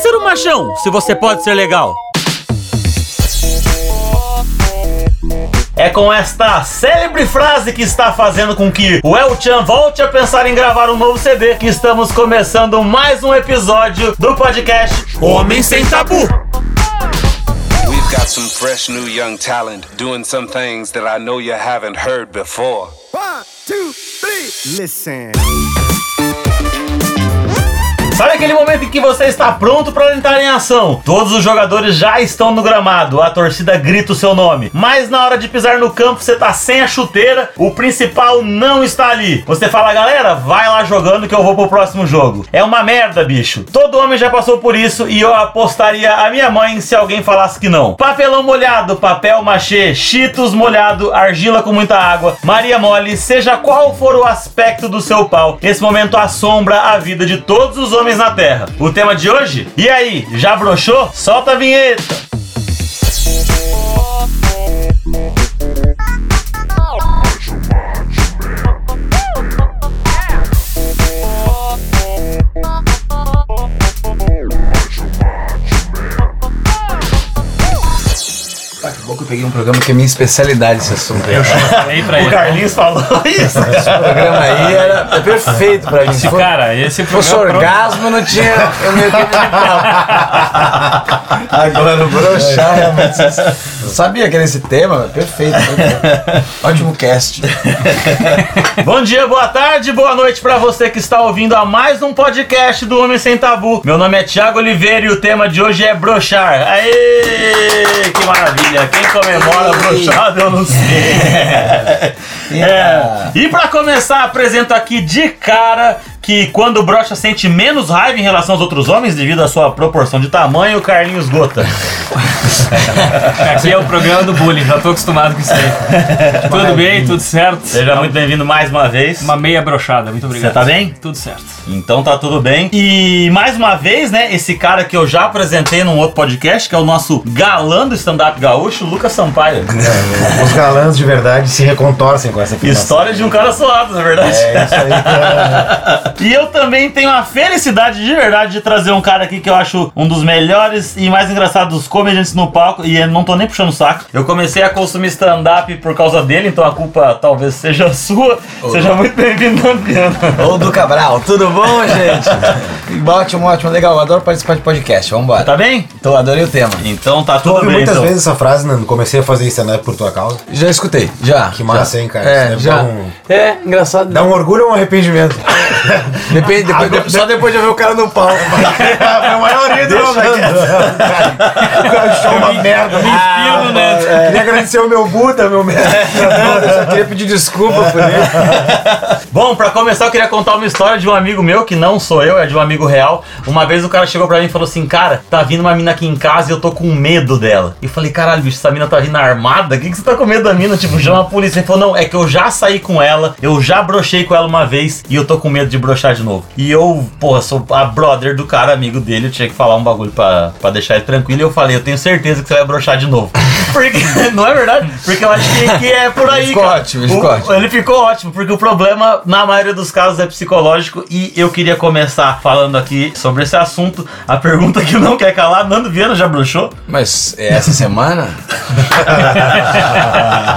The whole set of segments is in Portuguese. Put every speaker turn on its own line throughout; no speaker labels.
ser um machão se você pode ser legal?
É com esta célebre frase que está fazendo com que o El Chan volte a pensar em gravar um novo CD que estamos começando mais um episódio do podcast
Homem Sem Tabu.
We've got some fresh new young talent doing some things that I know you haven't heard before.
One, two, three. Listen.
Sabe aquele momento em que você está pronto para entrar em ação? Todos os jogadores já estão no gramado, a torcida grita o seu nome. Mas na hora de pisar no campo, você tá sem a chuteira, o principal não está ali. Você fala, galera, vai lá jogando que eu vou pro próximo jogo. É uma merda, bicho. Todo homem já passou por isso e eu apostaria a minha mãe se alguém falasse que não. Papelão molhado, papel machê, cheetos molhado, argila com muita água, Maria mole, seja qual for o aspecto do seu pau, esse momento assombra a vida de todos os homens na Terra. O tema de hoje? E aí, já broxou? Solta a vinheta!
Eu peguei um programa que é minha especialidade esse assunto. aí.
Falei pra
O
ele.
Carlinhos falou isso.
Esse programa aí era é perfeito pra mim.
Esse
for-
cara, esse
se fosse
programa
orgasmo, não tinha. Eu meio que Agora, o broxar, realmente. Sabia que era esse tema, perfeito. Ótimo cast.
Bom dia, boa tarde, boa noite pra você que está ouvindo a mais um podcast do Homem Sem Tabu. Meu nome é Thiago Oliveira e o tema de hoje é brochar. Aê, que maravilha. Quem comemora brochado eu não sei. É. E pra começar, apresento aqui de cara que quando o brocha sente menos raiva em relação aos outros homens devido à sua proporção de tamanho, o Carlinhos Gota.
Aqui é o programa do bullying, já tô acostumado com isso aí. tudo bem, tudo certo?
Seja muito bem-vindo mais uma vez.
Uma meia brochada, muito obrigado.
Você tá bem?
Tudo certo.
Então tá tudo bem. E mais uma vez, né, esse cara que eu já apresentei num outro podcast, que é o nosso galã do stand-up gaúcho, Lucas Sampaio.
Os galãs de verdade se recontorcem com essa afirmação.
História de um cara suado, na verdade.
É isso aí. cara.
E eu também tenho a felicidade de verdade de trazer um cara aqui que eu acho um dos melhores e mais engraçados comediantes no palco. E eu não tô nem puxando o saco. Eu comecei a consumir stand-up por causa dele, então a culpa talvez seja sua. Seja muito bem-vindo, Adriano.
Ô, Du Cabral, tudo bom, gente? ótimo, ótimo, legal. Eu adoro participar de podcast. Vambora.
Tá bem?
Tô, adorei o tema.
Então tá
Tu
tudo
ouve
bem.
muitas
então.
vezes essa frase, né? Comecei a fazer stand-up por tua causa.
Já escutei, já.
Que massa,
já.
hein, cara?
É,
Isso
já.
um-
É, engraçado.
Dá um orgulho ou um arrependimento?
Depende, depois, depois- só depois de eu ver o cara no palco.
a maioria do O show é uma merda.
Filho, né?
Queria agradecer o meu Buda, meu.
Eu só queria pedir desculpa por isso.
Bom, pra começar, eu queria contar uma história de um amigo meu, que não sou eu, é de um amigo real. Uma vez o cara chegou pra mim e falou assim: Cara, tá vindo uma mina aqui em casa e eu tô com medo dela. E eu falei: Caralho, bicho, essa mina tá vindo armada? O que, que você tá com medo da mina? Tipo, chama a polícia. Ele falou: Não, é que eu já saí com ela, eu já brochei com ela uma vez e eu tô com medo de brochar de novo. E eu, porra, sou a brother do cara, amigo dele, eu tinha que falar um bagulho pra, pra deixar ele tranquilo. E eu falei: Eu tenho certeza que você vai brochar de novo. Porque, não é verdade? Porque eu acho que, que é por aí.
Ficou
cara.
ótimo, ficou
O-
ótimo.
ele ficou ótimo, porque o problema, na maioria dos casos, é psicológico. E eu queria começar falando aqui sobre esse assunto. A pergunta que não quer calar: Nando Viana já bruxou?
Mas é essa semana?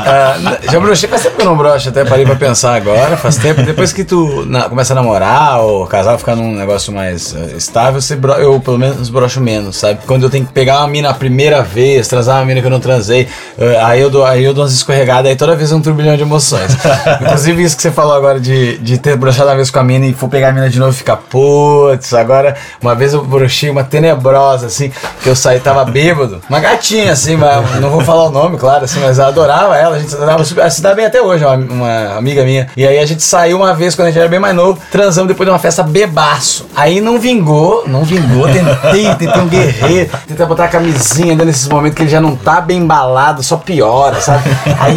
Ah, já brochei, faz tempo que eu não brocho, até parei pra pensar agora, faz tempo. Depois que tu na- começa a namorar ou casar, ficar num negócio mais eh, estável, você bro- eu pelo menos brocho menos, sabe? Quando eu tenho que pegar uma mina a primeira vez, transar uma mina que eu não transei, eh, aí, eu dou, aí eu dou umas escorregadas, aí toda vez é um turbilhão de emoções. Inclusive isso que você falou agora de, de ter brochado uma vez com a mina e for pegar a mina de novo e ficar, putz, agora uma vez eu brochei uma tenebrosa, assim, que eu saí, tava bêbado, uma gatinha, assim, mas não vou falar o nome, claro, assim, mas eu adorava ela, a gente adorava, se dá bem até hoje, uma, uma amiga minha. E aí a gente saiu uma vez quando a gente era bem mais novo, transamos depois de uma festa bebaço. Aí não vingou, não vingou, tentei, tentei um guerreiro, tentei botar a camisinha ainda nesses momentos que ele já não tá bem embalado, só piora, sabe? Aí,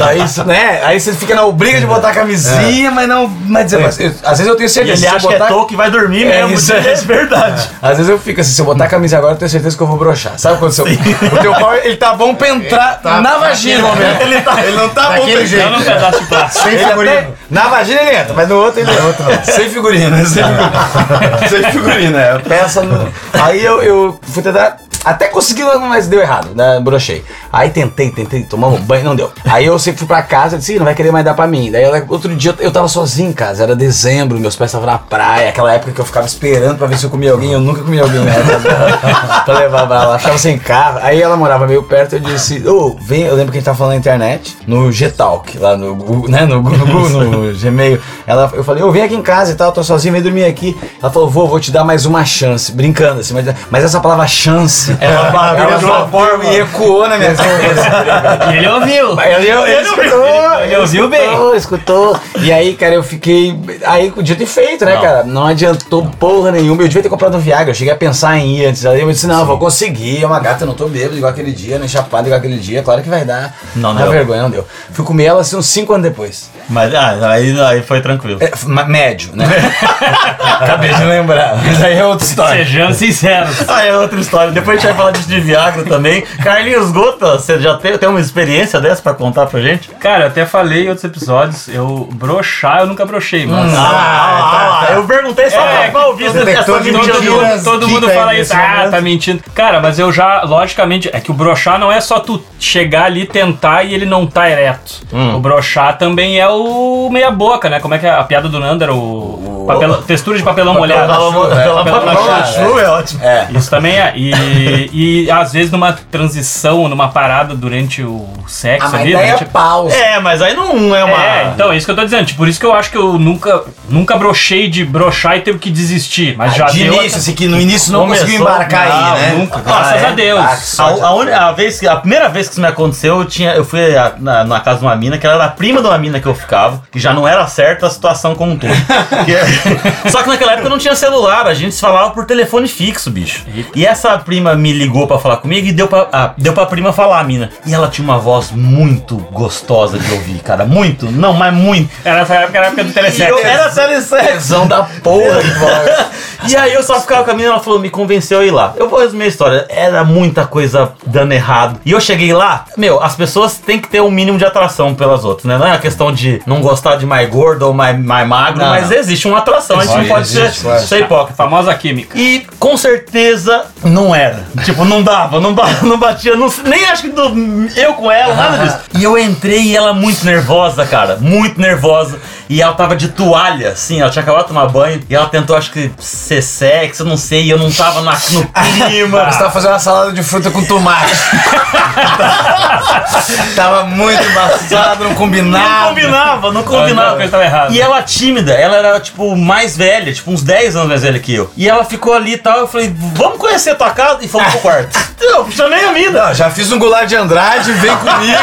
daí, isso, né? Aí você fica na obriga de botar a camisinha, mas não. Mas, mas eu- às vezes eu tenho
E
certeza.
ele
se eu
acha que é
botar-
toco e vai dormir
É
mesmo.
isso,
é
é.
verdade.
Às vezes eu fico assim, se eu botar a camisa agora, eu tenho certeza que eu vou broxar. Sabe quando seu, o teu pau ele tá bom pra entrar na vagina momento. Ele, tá, ele não tá bom pra
jeito.
De plástico.
Sem
Ele até- na vagina ele entra, mas no outro ele
Outro
Sem figurina, sem figurina. sem figurina, é. Peça no... Aí eu, eu fui tentar. Até consegui, mas deu errado, né? Brochei. Aí tentei, tentei tomar um banho, não deu. Aí eu sempre fui pra casa e disse, "Ih, não vai querer mais dar pra mim. Daí outro dia eu, tava sozinho em casa, era dezembro, meus pés estavam na praia, aquela época que eu ficava esperando pra ver se eu comia alguém, eu nunca comi alguém dela, pra levar pra ela. Achava sem carro. Aí ela morava meio perto, eu disse, ô, vem, eu lembro que a gente tava falando na internet, no Gtalk, lá no Google, né? No, Google, no, no Gmail. Ela, eu falei, ô, vem aqui em casa e tal, tô sozinho, vem dormir aqui. Ela falou, vou, vou te dar mais uma chance, brincando assim, mas, mas essa palavra chance, ela, ela de uma forma e ecoou na minha cabeça.
E ele ouviu.
Ele, ele, ele escutou,
Ele ouviu bem.
escutou, escutou. E aí, cara, eu fiquei. Aí, dito e feito, né, cara? Não adiantou porra nenhuma. Eu devia ter comprado um Viagra. Eu cheguei a pensar em ir antes. Aí eu disse: não, vou conseguir. É uma gata, eu não tô bêbado igual aquele dia, nem chapado igual aquele dia. Claro que vai dar.
Não
Dá
deu.
vergonha, não deu. Fui comer ela assim uns 5 anos depois.
Mas ah, aí, aí foi tranquilo.
É, médio, né? Acabei de lembrar. Mas aí é outra história.
Sejamos sinceros.
Ah, é outra história. Depois gente vai falar disso de Viagra também. Carlinhos Gota, você já tem, tem uma experiência dessa pra contar pra gente?
Cara, eu até falei em outros episódios, eu brochar, eu nunca brochei, mas.
Ah, ah, ah, eu perguntei só
É,
pra ouvir essa mentira.
Todo mundo, todo
dica
mundo
aí
fala isso, ah,
momento.
tá mentindo. Cara, mas eu já, logicamente, é que o brochar não é só tu chegar ali, tentar e ele não tá ereto. O brochar também é o meia boca, né? Como é que é a piada do Nando era o... papelão- textura de papelão molhado.
Pela
Papelão molhado.
chuva é ótimo.
É.
Isso também é. E, e às vezes numa transição, numa parada durante o sexo
Ah, mas
ali,
daí é
durante-
pausa.
É, mas aí não é uma.
É, então, é isso que eu tô dizendo. Tipo, por isso que eu acho que eu nunca, nunca brochei de brochar e teve que desistir. Mas já
de
deu.
início, assim, que no início não
Começou-
conseguiu embarcar
Não,
aí, né?
nunca. Graças
é?
a Deus.
Ah.
A, a, uni- a vez, a primeira vez que isso me aconteceu, eu, tinha, eu fui a- na, na casa de uma mina, que ela era a prima de uma mina que eu ficava, que já não era certa a situação como um todo. Que- Só que naquela época não tinha celular, a gente se falava por telefone fixo, bicho. E essa prima me ligou pra falar comigo e deu pra, ah, deu pra prima falar, a mina. E ela tinha uma voz muito gostosa de ouvir, cara. Muito, não, mas muito.
Era essa época, era a época do telesexo.
eu era telesexo.
Tesão da porra que voz.
E aí eu só ficava com a menina, ela falou, me convenceu a ir lá. Eu vou resumir a história. Era muita coisa dando errado. E eu cheguei lá, meu, as pessoas têm que ter um mínimo de atração pelas outras, né? Não é a questão de não gostar de mais gordo ou mais, mais magro,
Não,
mas
não.
existe uma atração, a gente não pode ser, ser hipócrita.
Famosa química.
E com certeza não era. Tipo, não dava, não, ba- não batia, não- nem acho que do- eu com ela, nada disso. E eu entrei e ela muito nervosa, cara, muito nervosa. E ela tava de toalha, assim, ela tinha acabado de tomar banho. E ela tentou, acho que, ser sexy, eu não sei, e eu não tava na, no clima.
Você tava fazendo uma salada de fruta com tomate. tava muito embaçado, não
Não
combinava.
combinava, não combinava.
coisa tava errada.
E ela tímida, ela era, tipo, mais velha, tipo, uns 10 anos mais velha que eu. E ela ficou ali e tal, eu falei, vamos conhecer a tua casa? E fomos pro quarto. Eu chamei a mina.
Não, já fiz um goulart de Andrade, vem comigo.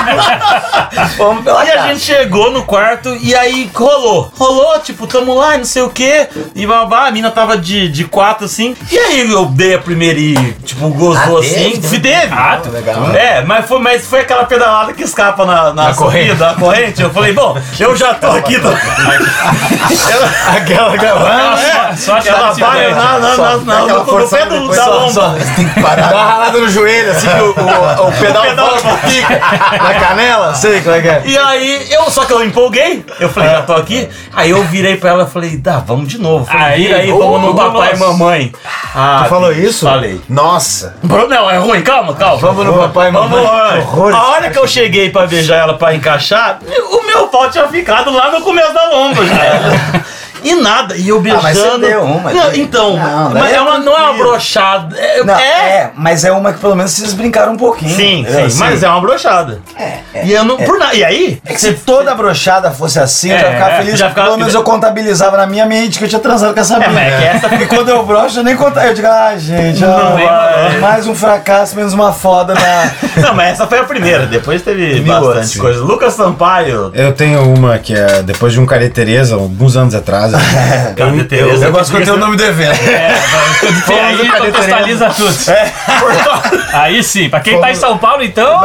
Vamos pela
E a
casa.
gente chegou no quarto e aí rolou. Rolou, tipo, tamo lá, não sei o que. E babá, a mina tava de, de quatro assim. E aí eu dei a primeira e, tipo, gozou
Ah,
assim.
teve?
Fui teve.
Ah, legal.
É, mas foi, mas foi aquela pedalada que escapa na, na,
Na corrente.
subida, na corrente. Eu falei, bom, eu já tô aqui. Tô... ela,
Aquela gravando.
é,
Só te
ela vai, não, não, não, não,
aquela
no, no pé do, da
só-
lomba.
só- Você tem que parar.
Dá uma ralada no joelho, assim, que o, o, o pedal,
pedal
volta, fica na canela. Sei como é que é.
E aí, eu, só que eu empolguei. Eu falei, já tô aqui. Aí eu virei pra ela e falei, dá, vamos de novo. Falei,
Aí,
vira aí, vamos no papai e mamãe. Ah,
Tu falou isso?
Falei.
Nossa.
Não, é ruim, calma, calma.
Vamos no papai e
Vamos
mamãe.
lá.
horror
A hora que eu cheguei pra beijar ela pra encaixar, o meu pau tinha ficado lá no começo da lomba já. E nada, e eu beijando.
mas você deu uma,
Não, então,
Não,
mas é
é
uma, não é uma brochada. É,
Não,
é-
é, mas é uma que pelo menos vocês brincaram um pouquinho.
Sim, sim, mas é uma brochada.
É, é.
E eu não. Por nada. E aí?
É que se toda brochada fosse assim, eu já
É,
ficava
é,
feliz,
já
porque
ficava-
pelo menos eu contabilizava na minha mente que eu tinha transado com essa mina.
mas é que essa-
E quando eu brocho, eu nem contava. Eu digo, ah, gente,
Não
ah,
vai.
mais um fracasso, menos uma foda na.
Não, mas essa foi a primeira. Depois teve
Mil
bastante coisa. Lucas Sampaio.
Eu tenho uma que é depois de um Care Tereza, alguns anos atrás.
Cadê Tereza?
Eu gosto quando tem o nome do evento.
E aí contextualiza tudo. Aí sim, pra quem tá em São Paulo, então.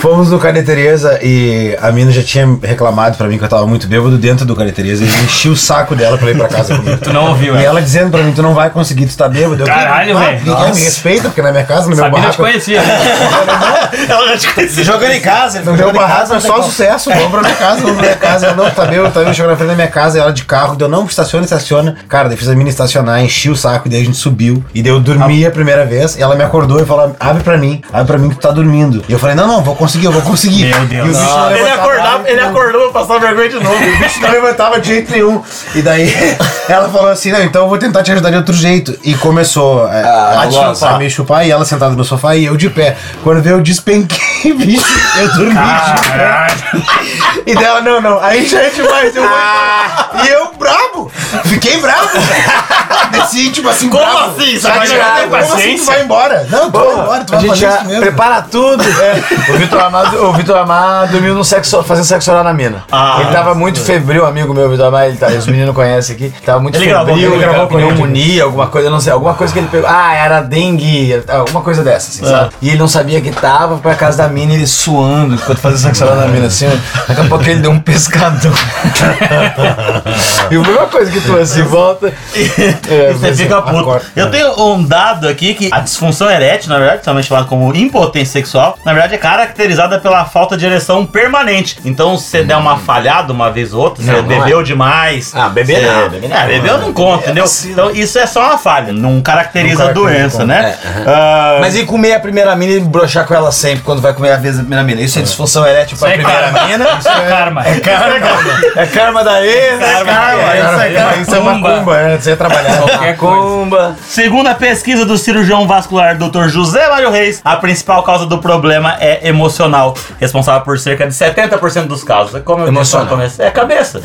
Fomos no Tereza e a mina já tinha reclamado pra mim que eu tava muito bêbado dentro do Care Tereza e eu enchi o saco dela pra ir pra casa comigo.
Tu não ouviu,
E ela dizendo pra mim, tu não vai conseguir, tu tá bêbado. Eu,
Caralho,
"Ah,
velho.
Ninguém me respeita, porque na minha casa, no meu
Sabina te
barraco...
conhecia.
Ela já te conhecia.
Jogando em casa, ele
No meu barraco é só sucesso, vamos pra minha casa, vamos pra minha casa. Não, tá bêbado, tá bêbado, chegou na frente da minha casa e ela de carro, deu não, estaciona, estaciona. Cara, daí fiz a menina estacionar, enchi o saco, e daí a gente subiu. E daí eu dormi a primeira vez, e ela me acordou e falou: abre pra mim, abre pra mim que tu tá dormindo. E eu falei, não, não, vou conseguir, eu vou conseguir.
Meu Deus.
E o bicho não
Ele acordava, ele acordou pra passar vergonha de novo.
O bicho não levantava de jeito nenhum. E daí ela falou assim: Não, então eu vou tentar te ajudar de outro jeito. E começou é,
Ah,
a, chupar, a me chupar e ela sentada no sofá e eu de pé. Quando veio, eu despenquei, bicho. Eu dormi pé. E dela, não, não, aí já é demais. Eu vou... E eu brabo. Fiquei bravo. Desci, tipo assim,
Como assim? Você vai jogar
como assim tu
paciência?
vai embora? Não, tu vai embora, tu
A
vai
gente
fazer
já
isso mesmo.
prepara tudo. O Vitor Amado, o Vitor Amado dormiu no sexo, fazendo sexo oral na mina.
Ah,
ele tava muito febril, amigo meu, Vitor Amado, ele tá, os meninos conhecem aqui. Tava muito
Ele gravou,
febril,
ele gravou com ele.
pneumonia, alguma coisa, não sei, alguma coisa que ele pegou. Ah, era dengue, alguma coisa dessa, assim, sabe? E ele não sabia que tava pra casa da mina, ele suando enquanto fazia sexo oral na mina, assim. ó. Daqui a pouco ele deu um pescadão. e a mesma coisa que tu assim, volta. É,
E você fica puto. Eu tenho um dado aqui que a disfunção erétil, na verdade, também chamada como impotência sexual, na verdade é caracterizada pela falta de ereção permanente. Então, se você der uma falhada uma vez ou outra, você
Não, não
bebeu demais.
Ah, beber não, beber não.
É, bebeu não conta, entendeu? Então, isso é só uma falha, não caracteriza a
Não caracteriza
doença, né?
É,
Ah,
Mas e comer a primeira mina e broxar com ela sempre quando vai comer a vez da primeira mina? Isso é disfunção erétil
é
primeira
karma.
mina?
Isso é karma.
É karma. É karma da ex, é karma.
é,
Isso é karma.
Isso é uma
Macumba.
cumba, é, você ia trabalhar.
Qualquer coisa.
Macumba.
Segundo a pesquisa do cirurgião vascular Dr. José Mário Reis, a principal causa do problema é emocional, responsável por cerca de 70% dos casos. Como eu disse
Emocional.
no começo, é cabeça.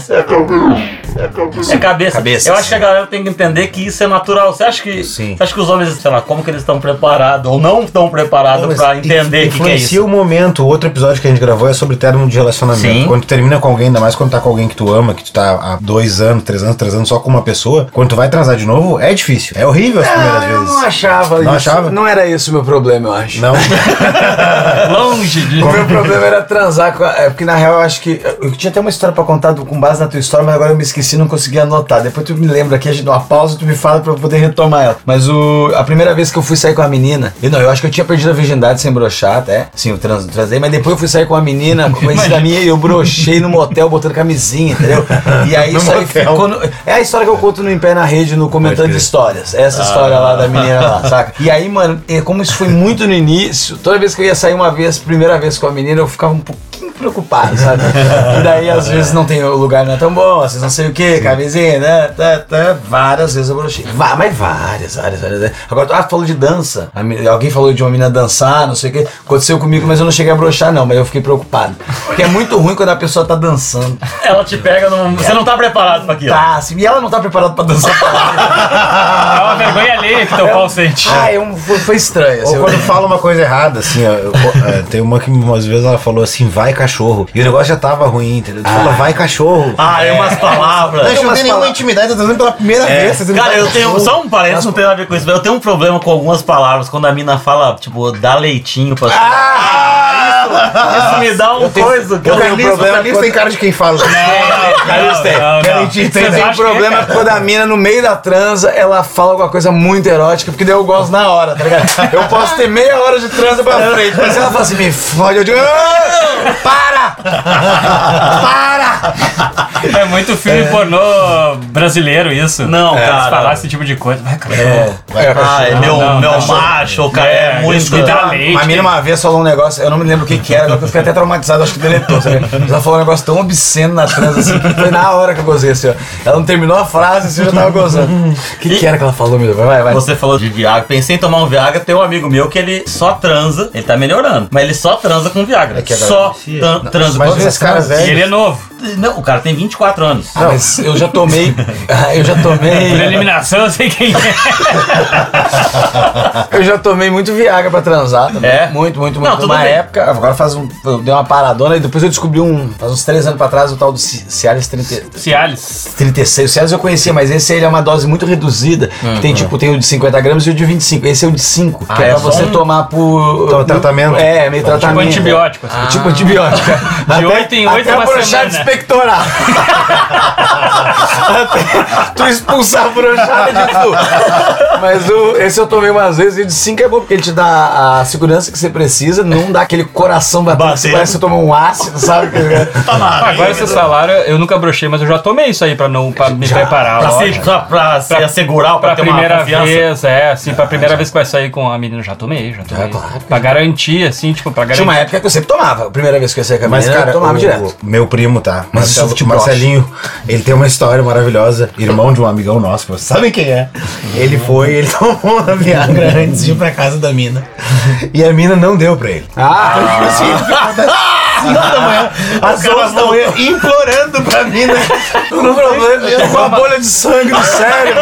É cabeça.
Cabeça.
Eu acho que a galera tem que entender que isso é natural. Você acha que,
Sim.
você acha que os homens, sei lá, como que eles estão preparados ou não estão preparados
Mas
pra entender o que, que é isso?
o momento. O outro episódio que a gente gravou é sobre término de relacionamento.
Sim.
Quando tu termina com alguém, ainda mais quando tá com alguém que tu ama, que tu tá há dois anos, três anos, três anos só com uma pessoa, quando tu vai transar de novo, é difícil. É horrível as primeiras
Ah, eu
vezes.
não achava
Não
isso.
achava?
Não era esse o meu problema, eu acho.
Não.
Longe de.
O meu problema era transar com a, É porque na real eu acho que. Eu tinha até uma história pra contar do- com base na tua história, mas agora eu me esqueci e não consegui anotar. Depois tu me lembra aqui, a gente dá uma pausa e tu me fala pra eu poder retomar ela. Mas o, a primeira vez que eu fui sair com a menina. Eu não, eu acho que eu tinha perdido a virgindade sem brochar até. Sim, eu trans, transei, mas depois eu fui sair com a menina, conhecida minha, e eu brochei no motel botando camisinha, entendeu? E aí
No
isso aí ficou. no- é a história que eu conto no Em Pé na Rede, no Comentando. Histórias. Essa história lá da menina lá, saca? E aí, mano, é, como isso foi muito no início, toda vez que eu ia sair uma vez, primeira vez com a menina, eu ficava um pouquinho preocupado, sabe? E daí, às vezes, não tem, o lugar não é tão bom, às vezes não sei o que, camisinha, né? Tá, tá, várias vezes eu brochei. Vá, mas várias, várias, várias vezes. Agora, ah, tu falou de dança. Alguém falou de uma menina dançar, não sei o que. Aconteceu comigo, mas eu não cheguei a brochar, não, mas eu fiquei preocupado. Porque é muito ruim quando a pessoa tá dançando.
Ela te pega num. Você não tá preparado pra aquilo.
Tá, assim, e ela não tá preparada pra dançar.
É uma vergonha alheia que teu pau sente.
Ah, é um- foi, foi estranho. assim,
Ou
eu-
quando fala uma coisa errada, assim, ó. eu- é, tem uma que umas vezes ela falou assim, vai cachorro. E o negócio já tava ruim, entendeu? Tu fala, vai cachorro.
Ah, é umas palavras.
Não, a gente não tem nenhuma intimidade, tá dizendo pela primeira
É.
vez.
Cara, eu tenho. Só um parênteses, não tem nada a ver com isso. mas Eu tenho um problema com algumas palavras. Quando a mina fala, tipo, dá leitinho pra. Ah, isso, isso me dá um coisa.
Eu tenho um problema quando-
tem cara de quem fala.
Não, não.
Carlinhos tem. Tem um problema
que-
quando a mina, no meio da transa, ela fala alguma coisa muito erótica, porque daí eu gosto na hora, tá ligado? Eu posso ter meia hora de transa pra frente, mas ela fala assim, me fode, eu digo, "Ah, para! Para!
É muito filme pornô brasileiro isso.
Não,
é,
cara.
Se falar esse tipo de coisa. Vai, cachorro.
Ah, é meu,
não,
meu
cachorro.
macho, cara. É,
É,
muito.
me dá leite.
Uma mina uma vez falou um negócio, eu não me lembro o que que era, agora eu fiquei até traumatizado, acho que deletou, sabe? Ela falou um negócio tão obsceno na transa, assim, que foi na hora que eu gozei, assim, ó. Ela não terminou a frase, assim, eu já tava gozando. O que, que era que ela falou, meu Deus? Vai, vai.
Você falou de Viagra. Pensei em tomar um Viagra. Tem um amigo meu que ele só transa. Ele tá melhorando. Mas ele só transa com Viagra.
que agora
só tran- transa
Mas
com
esse cara
E ele
velho.
é novo.
Não, o cara tem 24 anos.
Ah, mas eu já tomei. Eu já
Por
tomei.
eliminação, eu sei quem é.
Eu já tomei muito Viagra pra transar também.
É?
Muito, muito,
Não,
muito.
tudo
Uma
bem.
época, agora faz um. Eu dei uma paradona e depois eu descobri um. Faz uns três anos pra trás o tal do Ci- Cialis 30,
Cialis.
36. O Cialis eu conhecia, mas esse aí é uma dose muito reduzida. Que tem tipo, tem o de 50 gramas e o de 25. Esse é o de 5. que é,
é
pra
só
você
um-
tomar por.
Então, tratamento?
É, meio
Tipo
tratamento.
antibiótico. assim.
É tipo antibiótico.
De oito em oito
até
uma
broxar de
semana.
expectorar. Até tu expulsar a brochada de tu. Mas o, esse eu tomei umas vezes e de 5 é bom, porque ele te dá a segurança que você precisa, não dá aquele coração batendo,
Batendo.
que parece que você tomou um ácido, sabe?
Ah, Agora esse salário, eu nunca brochei, mas eu já tomei isso aí pra, não, pra me preparar.
Pra, se, pra, pra se assegurar, pra,
Pra primeira vez, é, assim, pra primeira vez que vai sair com a menina, já tomei, já tomei.
claro.
Pra garantir, assim, tipo, pra
Tinha
garantir.
uma época que eu sempre tomava. A primeira vez que eu ia sair com a
Mas,
menina,
cara,
eu tomava
o,
direto.
meu primo, tá?
Mas
Marcelo. Marcelinho, ele tem uma história maravilhosa. Irmão de um amigão nosso, que vocês sabem quem é. Ele foi, ele tomou uma Viagra antes de ir pra casa da mina. E a mina não deu pra ele.
Ah,
Assim, 5 da manhã, às 11 da manhã, implorando pra mina.
no problema, eu tô com uma bolha de sangue no cérebro.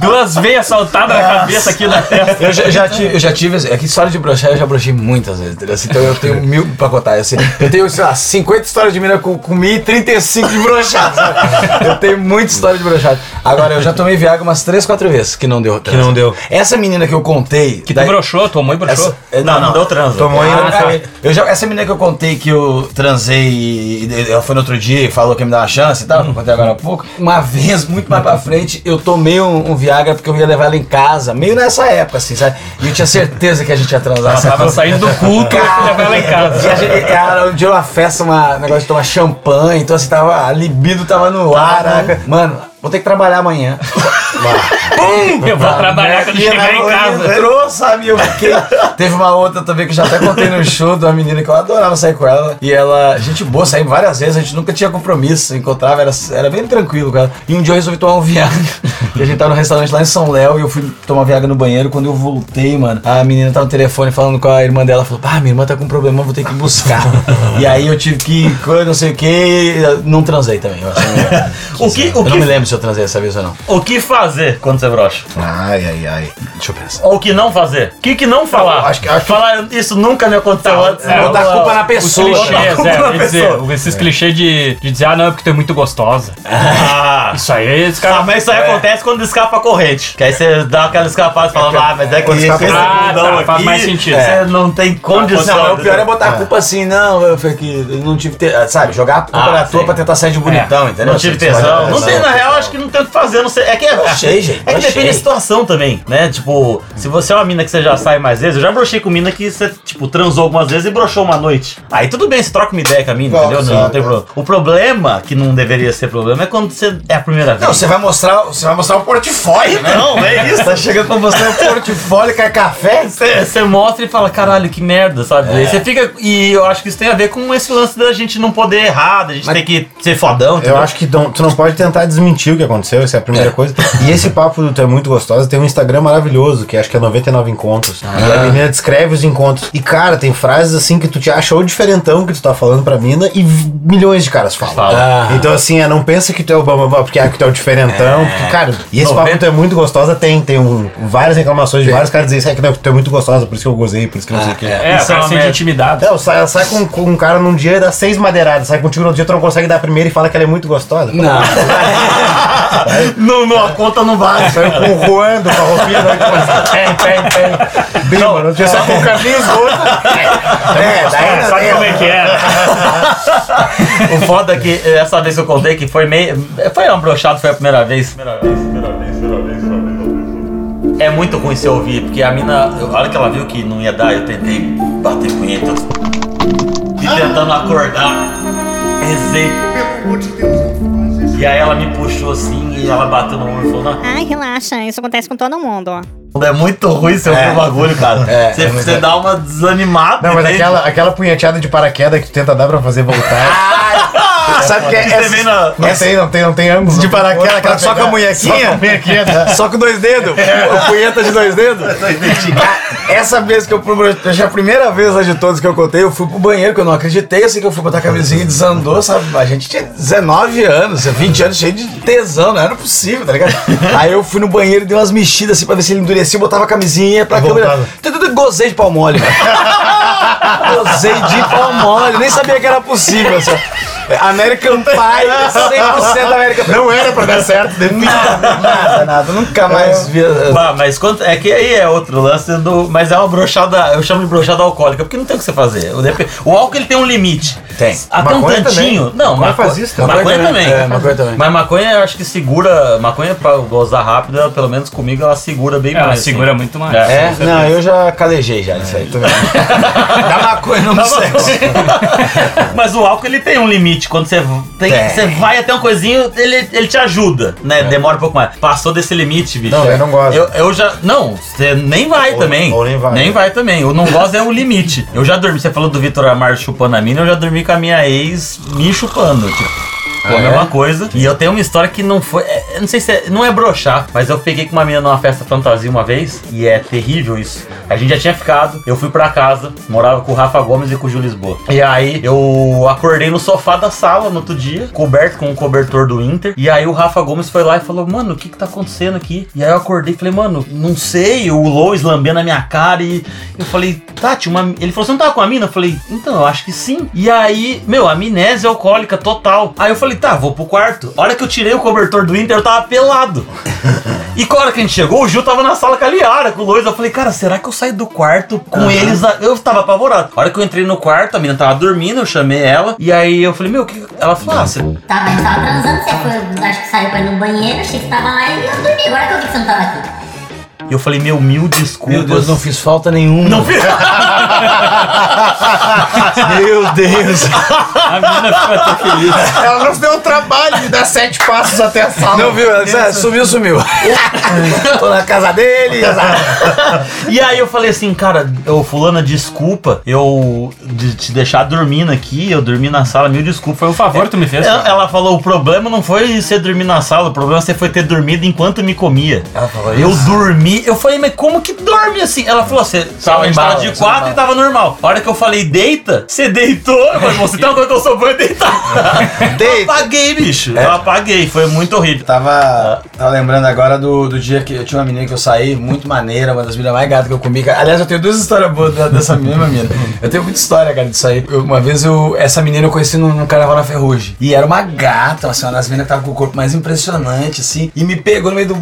Duas veias saltadas na cabeça aqui na testa.
Eu já, já tive, eu já tive, é que história de brochar eu já brochei muitas vezes, entendeu? Assim, então eu tenho mil pra contar. Assim, eu tenho, sei lá, 50 histórias de mina com, comigo e 35 de brochado, sabe? Eu tenho muita história de brochado. Agora, eu já tomei Viagra umas 3, 4 vezes, que não deu. Que
não deu.
Essa menina que eu contei.
Que tu broxou, tua mãe broxou.
essa, é,
Não, não, deu transa.
Tomou
Ah, tá. eu já, essa menina que eu contei que eu transei e e ela foi no outro dia e falou que ia me dar uma chance e tal, que eu contei agora há pouco. Uma vez, muito mais pra frente, eu tomei um, um Viagra porque eu ia levar ela em casa, meio nessa época, assim, sabe? E eu tinha certeza que a gente ia transar.
Ela tava saindo do culto e levar ela em
E a
casa.
gente, era um dia uma festa, um negócio de tomar champanhe, então assim, tava, a libido tava no ar. né? Mano, vou ter que trabalhar amanhã.
Eu vou trabalhar quando chegar em casa.
Entrou, sabe? Eu fiquei. Teve uma outra também que eu já até contei no show de uma menina que eu adorava sair com ela. E ela, gente boa, saí várias vezes, a gente nunca tinha compromisso, encontrava, era, era bem tranquilo com ela. E um dia eu resolvi tomar um Viagra. E a gente tava no restaurante lá em São Léo e eu fui tomar Viagra no banheiro. Quando eu voltei, mano, a menina tava no telefone falando com a irmã dela. Falou, ah, minha irmã tá com um problema, vou ter que buscar. e aí eu tive que, não sei o que, não transei também. Eu, melhor.
O que, o,
eu não me
que,
lembro se eu transei dessa vez ou não.
o que fazer quando você brocha?
Ai, ai, ai.
Deixa eu pensar.
Ou o que não fazer? O que, que não falar?
acho que- acho que-
Falar isso nunca me aconteceu antes.
é,
Botar a culpa na
Os
pessoa.
clichês,
Botar a culpa
é,
na pessoa.
esses clichês de, de dizer, ah, não, é porque tu é muito gostosa.
Ah,
Isso aí, esse
Ah,
cara.
mas isso aí acontece quando escapa a corrente. Que aí você dá aquela escapada e fala, ah, mas é que
Quando escapa-
esse
Ah, tá, faz
aqui,
mais sentido.
Você não tem condição.
Não, o pior é botar a culpa assim, não, eu foi que eu não tive, te... sabe, jogar a culpa
Ah,
na tua
sim.
pra tentar sair de bonitão, entendeu?
Não tive tesão. Não tem, na real, acho que não tem o que fazer. Não sei. É que é.
Achei, gente,
É que
achei.
depende da situação também, né? Tipo, se você é uma mina que você já sai mais vezes, eu já brochei com mina que você, tipo, transou algumas vezes e brochou uma noite. Aí tudo bem, você troca uma ideia com a mina,
Bom,
entendeu? Não,
sim,
não tem
é.
problema. O problema, que não deveria ser problema, é quando você é a primeira vez.
Não, você vai mostrar, você vai mostrar o portfólio, né?
Não, é isso.
Tá chegando pra mostrar o portfólio, quer café?
Você você mostra e fala, caralho, que merda, sabe?
É.
Aí você fica. E eu acho que isso tem a ver com esse lance da gente não poder errar, da gente
Mas-
ter que ser fodão.
Eu
entendeu?
acho que não- tu não pode tentar desmentir o que aconteceu, essa é a primeira coisa. E esse papo do Tu é muito gostosa tem um Instagram maravilhoso, que acho que é 99 encontros. E a menina descreve os encontros. E, cara, tem frases assim que tu te acha ou diferentão que tu tá falando pra mina e milhões de caras falam.
Fala.
Ah.
Então, assim, é, não pensa que tu é o bababá porque é que tu é o diferentão. Porque, cara, e esse papo
90.
tu é muito gostosa tem. Tem um, várias reclamações de vários caras dizendo isso é que tu é muito gostosa, por isso que eu gozei, por isso que não sei o.
É, o cara
é
sente
merda.
intimidado.
Não, sai, sai com, com um cara num dia e dá seis madeiradas. Sai contigo no outro dia, tu não consegue dar a primeira e fala que ela é muito gostosa.
Não.
Não, não, a conta não vale.
Saiu com o Juan do Farroupilha, né? Tem, tem, tem. Bem, mano, já sai com o Carlinhos Gomes. É, daí não
Sabe como é que é?
O foda é que essa vez que eu contei que foi meio. Foi um brochado, foi a primeira vez. É muito ruim se ouvir, porque a mina. A hora que ela viu que não ia dar, eu tentei bater punheta. E tentando acordar. Rezei. E aí ela me puxou assim e ela bateu no ombro e falou, não,
Ai, relaxa, isso acontece com todo mundo.
é muito ruim você ouvir o bagulho, cara.
É,
você
é
você dá uma desanimada.
Não, mas
entende?
aquela, aquela punheteada de paraquedas que tu tenta dar pra fazer voltar.
Sabe que é essa,
na-
Não tem, não tem, não tem ângulo.
de
outro pra
aquela só com a munhequinha?
Só com a munhequinha, né?
Só com dois dedos? O punheta de dois dedos? Ah, Essa vez que eu acho a primeira vez lá de todos que eu contei, eu fui pro banheiro, que eu não acreditei, assim que eu fui botar a camisinha e desandou, sabe? A gente tinha 19 anos, 20 anos cheio de tesão, não era possível, tá ligado? Aí eu fui no banheiro e dei umas mexidas assim pra ver se ele endurecia, botava a camisinha pra câmera. Gozei de pau mole, velho. Gozei de pau mole, nem sabia que era possível, assim. American Pie, 100% American Pie.
Não era pra dar certo, definitivamente.
Nada, nada, nunca mais vi.
Bah, mas quanto, é que aí é outro lance do. Mas é uma brochada, eu chamo de brochada alcoólica, porque não tem o que você fazer. O, o álcool ele tem um limite.
Tem.
Até
Maconha
um tantinho.
também.
Não,
Maconha
maco-
faz isso também.
Maconha
Maconha
também.
É, maconha também.
Mas maconha eu acho que segura. Maconha pra gozar rápido, ela, pelo menos comigo, ela segura bem
Ela
mais.
segura
assim.
muito mais.
É? Não, eu já calejei já isso aí. Tô vendo. Da maconha não me sexo.
Mas o álcool ele tem um limite. Quando você, tem,
Tem.
você vai até um coisinho, ele, ele te ajuda, né? Demora um pouco mais. Passou desse limite, bicho.
Não, eu não gosto.
Eu, eu já. Não, você nem vai
Ou-
também.
ou nem vai.
Nem vai também. O não gosto é o limite. Eu já dormi. Você falou do Vitor Amar chupando a mina, eu já dormi com a minha ex me chupando. Tipo. Foi a mesma
é?
coisa. E eu tenho uma história que não foi. é, eu não sei se é. Não é broxar, mas eu peguei com uma menina numa festa fantasia uma vez. E é terrível isso. A gente já tinha ficado. Eu fui pra casa. Morava com o Rafa Gomes e com o Gil Lisboa. E aí eu acordei no sofá da sala no outro dia, coberto com o cobertor do Inter. E aí o Rafa Gomes foi lá e falou: Mano, o que que tá acontecendo aqui? E aí eu acordei e falei: Mano, não sei. O Lois lambendo a minha cara. E eu falei: Tati, uma. Ele falou: Você não tava com a mina? Eu falei: Então, eu acho que sim. E aí, meu, amnésia alcoólica total. Aí eu falei: Tá, vou pro quarto. A hora que eu tirei o cobertor do Inter, eu tava pelado. E com a hora que a gente chegou, o Gil tava na sala com a Liara, com o Lois. Eu falei, cara, será que eu saio do quarto com eles? Eu tava apavorado. A hora que eu entrei no quarto, a menina tava dormindo, eu chamei ela. E aí eu falei, meu, o que. Ela falou, ah, você.
Tava, a gente tava transando, você foi, acho que saiu pra ir no banheiro, achei que você tava lá e eu dormi. Agora que eu vi que você não tava aqui.
E eu falei, meu, mil desculpas.
Meu Deus, não fiz falta nenhuma. Não fiz. Meu Deus.
A menina ficou até feliz.
Ela não deu o trabalho de dar sete passos até a sala.
Não viu? Ela Sumiu, sumiu. Tô na casa dele.
E aí eu falei assim, cara, ô fulana, desculpa eu de te deixar dormindo aqui, eu dormi na sala, mil desculpas. Foi um
favor que tu me fez,
Ela, ela falou, o problema não foi você dormir na sala, o problema você foi ter dormido enquanto me comia.
Ela falou
Eu
isso?
dormi, eu falei, mas como que dorme assim? Ela falou, você tava, tava
embala,
de
você
quatro e tava normal. A hora que eu falei, deita, você deitou. Eu falei, você tem uma coisa que eu sou bom é deitar. Eu apaguei, bicho. Eu apaguei, foi muito horrível.
Tava, tava lembrando agora do, do dia que eu tinha uma menina que eu saí, muito maneira, uma das meninas mais gatas que eu comi. Aliás, eu tenho duas histórias boas da- dessa mesma menina. Eu tenho muita história, cara, disso aí. Eu- uma vez eu, essa menina eu conheci num, num carnaval na Ferrugem. E era uma gata, assim, uma das meninas que tava com o corpo mais impressionante, assim. E me pegou no meio do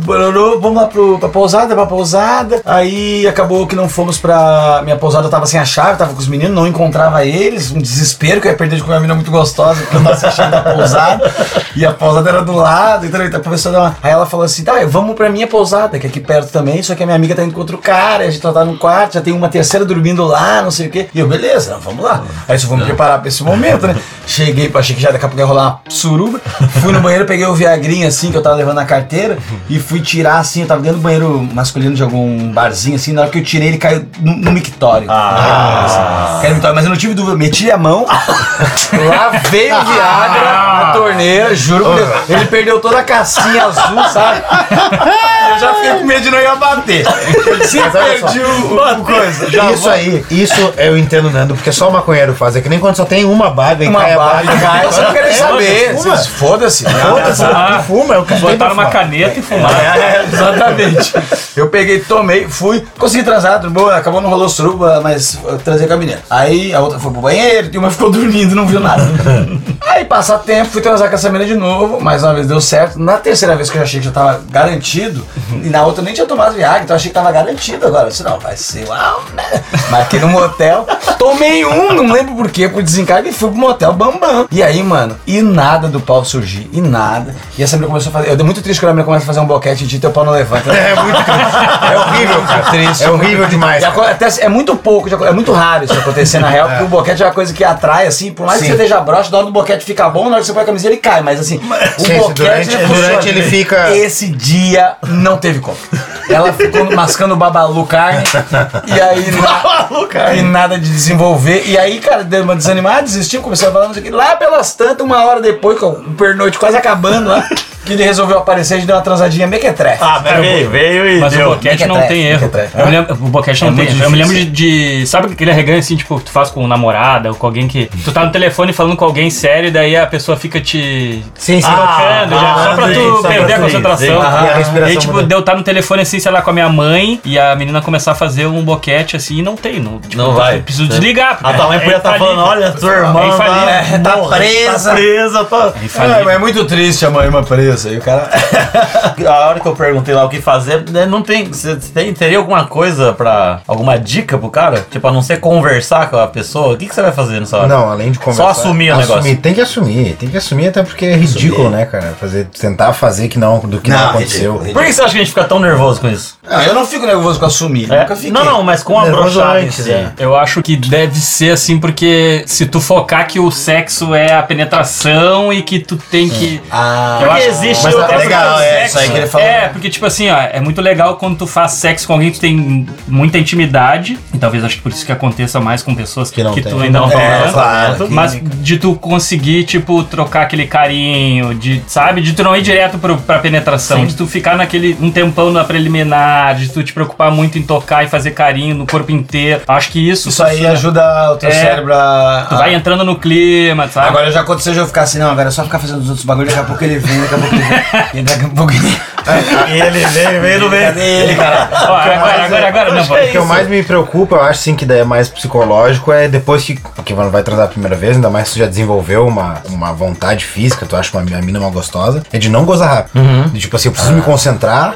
vamos lá pro, pra pousada, pra pousada. Aí acabou que não fomos pra. Minha pousada tava sem a chave, tava com os meninos, não encontrava eles. Um desespero que eu ia perder de comer uma menina muito gostosa, porque eu tava sem a chave da pousada. E a pousada era do lado, então a professora. uma- Aí ela falou assim: tá, vamos pra minha pousada, que é aqui perto também, só que a minha amiga tá indo com outro cara, a gente tá no quarto, já tem uma terceira dormindo lá, não sei o quê. E eu, beleza, vamos lá. Aí só vamos preparar pra esse momento, né? Cheguei, achei que já daqui a pouco ia rolar uma suruba. Fui no banheiro, peguei o Viagrinha assim, que eu tava levando na carteira, e fui tirar assim, eu tava dentro do banheiro masculino de algum barzinho assim, na hora que eu tirei, ele caiu no, no mictório. Ah, caiu no mictório, mas eu não tive dúvida, meti a mão, lavei o Viagra na torneira, juro por Deus. Ele perdeu toda a casquinha azul, sabe? Eu já fiquei com medo de não ia bater. Eu
só.
perdi o, o coisa. Já
isso
vou-
aí, isso eu entendo, Nando, porque só o maconheiro faz. É que nem quando só tem uma baga e
Uma
cai a baga.
de gás, você não quer nem
É,
saber. Foda-se.
Foda-se,
Ah,
fuma, é o que tem
Botar
pra
numa
fumar.
caneta e fumar.
É, exatamente. Eu peguei, tomei, fui, consegui transar, tudo bom, acabou, não rolou suruba, mas eu transei com a menina. Aí a outra foi pro banheiro, e uma ficou dormindo, não viu nada. Aí passa tempo, fui transar com essa menina de novo, mais uma vez deu certo. Na terceira vez que eu achei que já tava garantido, e na outra eu nem tinha tomado Viagra, então eu achei que tava garantido agora. Eu disse, não, vai ser uau, né? Marquei no motel, tomei um, não lembro por quê, por desencargo, e fui pro motel bambam. E aí, mano, e nada do pau surgir, e nada. E essa menina começou a fazer. Eu dei muito triste quando a menina começa a fazer um boquete de teu pau não levanta.
É muito triste. É horrível, cara.
Triste.
É horrível demais.
Até, é muito pouco, é muito raro isso acontecer na real, porque o boquete é uma coisa que atrai, assim, por mais
Sim.
que você esteja broxa, na hora do boquete fica bom, na hora que você põe a camiseta ele cai, mas assim, o
Sim,
boquete
durante-
ele
durante ele fica-
Esse dia não teve como. Ela ficou mascando o babalu carne, e aí na- e nada de desenvolver, e aí, cara, deu uma desanimada, desistiu, comecei a falar, não sei o que, lá pelas tantas, uma hora depois, com o pernoite quase acabando lá, que ele resolveu aparecer e deu uma transadinha mequetrefe.
Ah, mas veio, veio e
Mas
deu.
o boquete não tem erro. Eu me lembro, o boquete não
É
tem erro. Eu me lembro de, de- Sabe aquele arreganho assim, tipo, tu faz com namorada ou com alguém que. Tu tá no telefone falando com alguém sério e daí a pessoa fica te.
Sim, sim.
trocando, já,
ah,
só pra
sim,
tu
só pra
perder a
sim,
concentração.
sim.
Aham. E a
E
respiração
aí, tipo, deu tá no telefone assim, sei lá, com a minha mãe e a menina começar a fazer um boquete assim e não tem. Não, tipo,
Não vai.
Eu preciso desligar.
A tua mãe podia estar falando, olha, tua irmã
É infalível.
tá,
tá
morre,
presa.
Tá presa, tá...
É, mas é muito triste a mãe uma presa. E o cara.
A hora que eu perguntei lá o que fazer, né, não tem. Você tem, teria alguma coisa pra. alguma dica pro cara? Tipo, a não ser conversar com a pessoa? O que, que você vai fazer nessa hora?
Não, além de conversar.
Só assumir o negócio.
Tem que assumir, tem que assumir até porque é ridículo, né, cara? Fazer, tentar fazer que não, do que não,
Não,
aconteceu.
ridículo,
Por que você acha que a gente fica tão nervoso com isso?
Ah, eu não fico nervoso com assumir.
É?
Nunca fiquei.
Não, não, mas com a brochada
é.
Eu acho que deve ser assim, porque se tu focar que o sexo é a penetração e que tu tem que.
Ah,
eu acho
existe
Mas
outra
é legal,
coisa.
é,
isso aí que ele falou.
É, porque, tipo assim, ó, é muito legal quando tu faz sexo com alguém que tu tem muita intimidade. E talvez acho que por isso que aconteça mais com pessoas que,
Que
tu ainda não
É,
falando.
claro.
Mas de tu conseguir, tipo, trocar aquele carinho, de, sabe? De tu não ir direto pro, pra penetração, de tu ficar naquele um tempão na preliminar, de tu te preocupar muito em tocar e fazer carinho no corpo inteiro. Acho que isso.
Isso aí ajuda o teu
É.
cérebro a.
Tu vai entrando no clima, sabe?
Agora já aconteceu de eu ficar assim, não, agora é só ficar fazendo os outros bagulhos, daqui a pouco ele vem, daqui a pouco. E daqui a pouco ele.
Ele veio, veio, não veio.
Ele, cara?
Ó, agora, agora, agora, não,
é
O que eu mais me preocupa, eu acho sim que daí é mais psicológico, é depois que. Porque quando vai transar a primeira vez, ainda mais se tu já desenvolveu uma, uma vontade física, tu acha uma, a mina uma gostosa, é de não gozar rápido. De, tipo assim, eu preciso me concentrar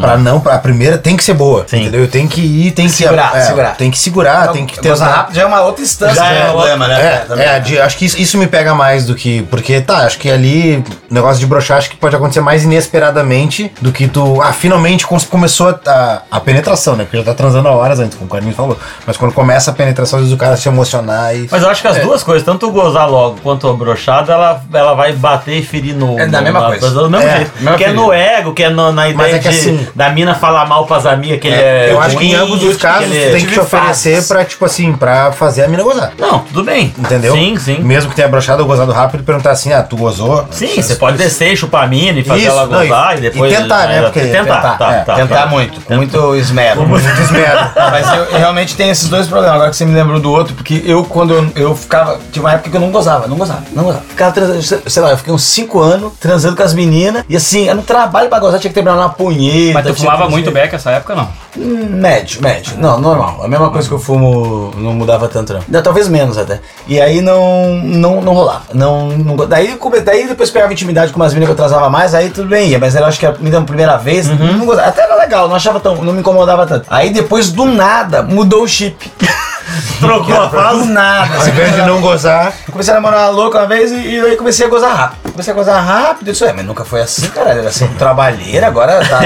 pra não. Pra, a primeira tem que ser boa.
Sim.
Entendeu? Eu tenho que ir, tem que
Segurar,
é,
segurar.
Tem que segurar, tem que
Gozar
tentar.
rápido já é uma outra instância
Já
do
é
problema, né?
É, é, de- acho que isso, isso me pega mais do que. Porque, tá, acho que ali, o negócio de brochar, acho que pode acontecer mais inesperadamente do que tu. Ah, finalmente começou a, a, a penetração, né? Porque já tá transando há horas antes, como o Carlinhos falou. Mas quando começa a penetração, às vezes o cara se emocionar e.
Mas eu acho que as duas coisas, tanto o gozar logo quanto a brochada, ela, ela vai bater e ferir no.
É da
no-
mesma
na-
coisa.
Do mesmo
É,
jeito.
mesma
Que é no ego, que é no- na ideia
é que
de,
assim-
da mina falar mal pras amigas, que ele é.
eu acho que em ambos os
que
casos tu
é-
tem que te oferecer
fases.
pra, tipo assim, pra fazer a mina gozar.
Não, tudo bem.
Entendeu?
Sim, sim.
Mesmo que tenha brochado ou gozado rápido, perguntar assim, ah, tu gozou?
Sim, você pode descer e chupar a mina e fazer
Isso,
ela
não, e-
gozar e,
e
depois.
tentar, né? Porque
tentar,
tentar,
tá,
é,
tá,
Tentar
tá.
muito, com muito esmero.
Muito esmero.
Mas eu, eu realmente tenho esses dois problemas. Agora que você me lembrou do outro, porque eu, quando eu, eu ficava. Tinha uma época que eu não gozava, não gozava, não gozava. Ficava transando, sei- lá, eu fiquei uns 5 anos transando com as meninas. E assim, era um trabalho pra gozar, tinha que terminar na punheta.
Mas tu fumava muito beck essa época, não?
Hum, Médio, médio. Não, normal. A mesma coisa que eu fumo não mudava tanto, não. Talvez menos até. E aí não, não, não rolava. Não, não, daí, daí depois pegava intimidade com umas meninas que eu transava mais, aí tudo bem ia. Mas eu acho que a minha primeira vez, não gostava. até era legal, não achava tão, não me incomodava tanto. Aí depois do nada mudou o chip.
Trocou a
Do
fase.
nada.
Ao invés de não gozar,
Comecei a namorar uma louca uma vez e, e aí comecei a gozar rápido. Comecei a gozar rápido, isso é, mas nunca foi assim, cara. Era assim, trabalheira, agora tá.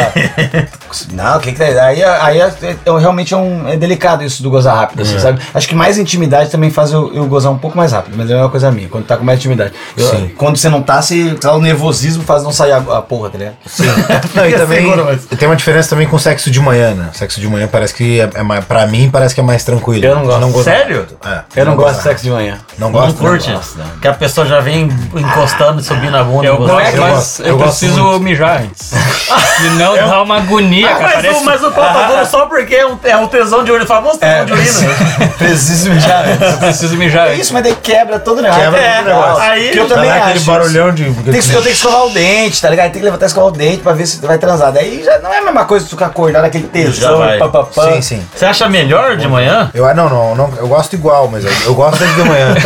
Não, o que que tá. Aí, aí é, é- realmente é, um, é delicado isso do gozar rápido, assim, sabe? Acho que mais intimidade também faz eu, eu gozar um pouco mais rápido, mas é uma coisa minha, quando tá com mais intimidade. Eu- Quando você não tá, você, lá, o nervosismo faz não sair a, a porra, tá ligado?
Não, e também
seguro, mas-
tem uma diferença também com sexo de manhã, né? Sexo de manhã parece que é, é mais, pra mim parece que é mais tranquilo.
Eu não gosto.
De gozar.
Sério?
É,
Eu não gosto de sexo de manhã.
Não
Não
gosto?
curte?
gosto, não.
Que a pessoa já vem encostando e subindo a bunda.
Eu gosto,
eu
mas
gosto,
eu,
eu gosto
preciso
muito.
mijar antes. Senão dá uma agonia, cara.
Mas,
Parece...
o, mas o contador só porque é um, é um tesão de urina, o famoso tesão de urina.
Preciso mijar.
Eu preciso mijar
É
antes.
isso, mas daí quebra todo o negócio.
Quebra
É,
todo o negócio.
Aí
que eu também acho.
aquele barulhão de.
Tem que, eu tenho que escovar o dente, tá ligado? Tem que levantar e escovar o dente pra ver se vai transar. Daí já não é a mesma coisa tu ficar acordado aquele
Já
tesão.
Sim, sim.
Você acha melhor de manhã?
Eu, ah, não, não, não, eu gosto igual, mas eu, eu gosto desde de manhã.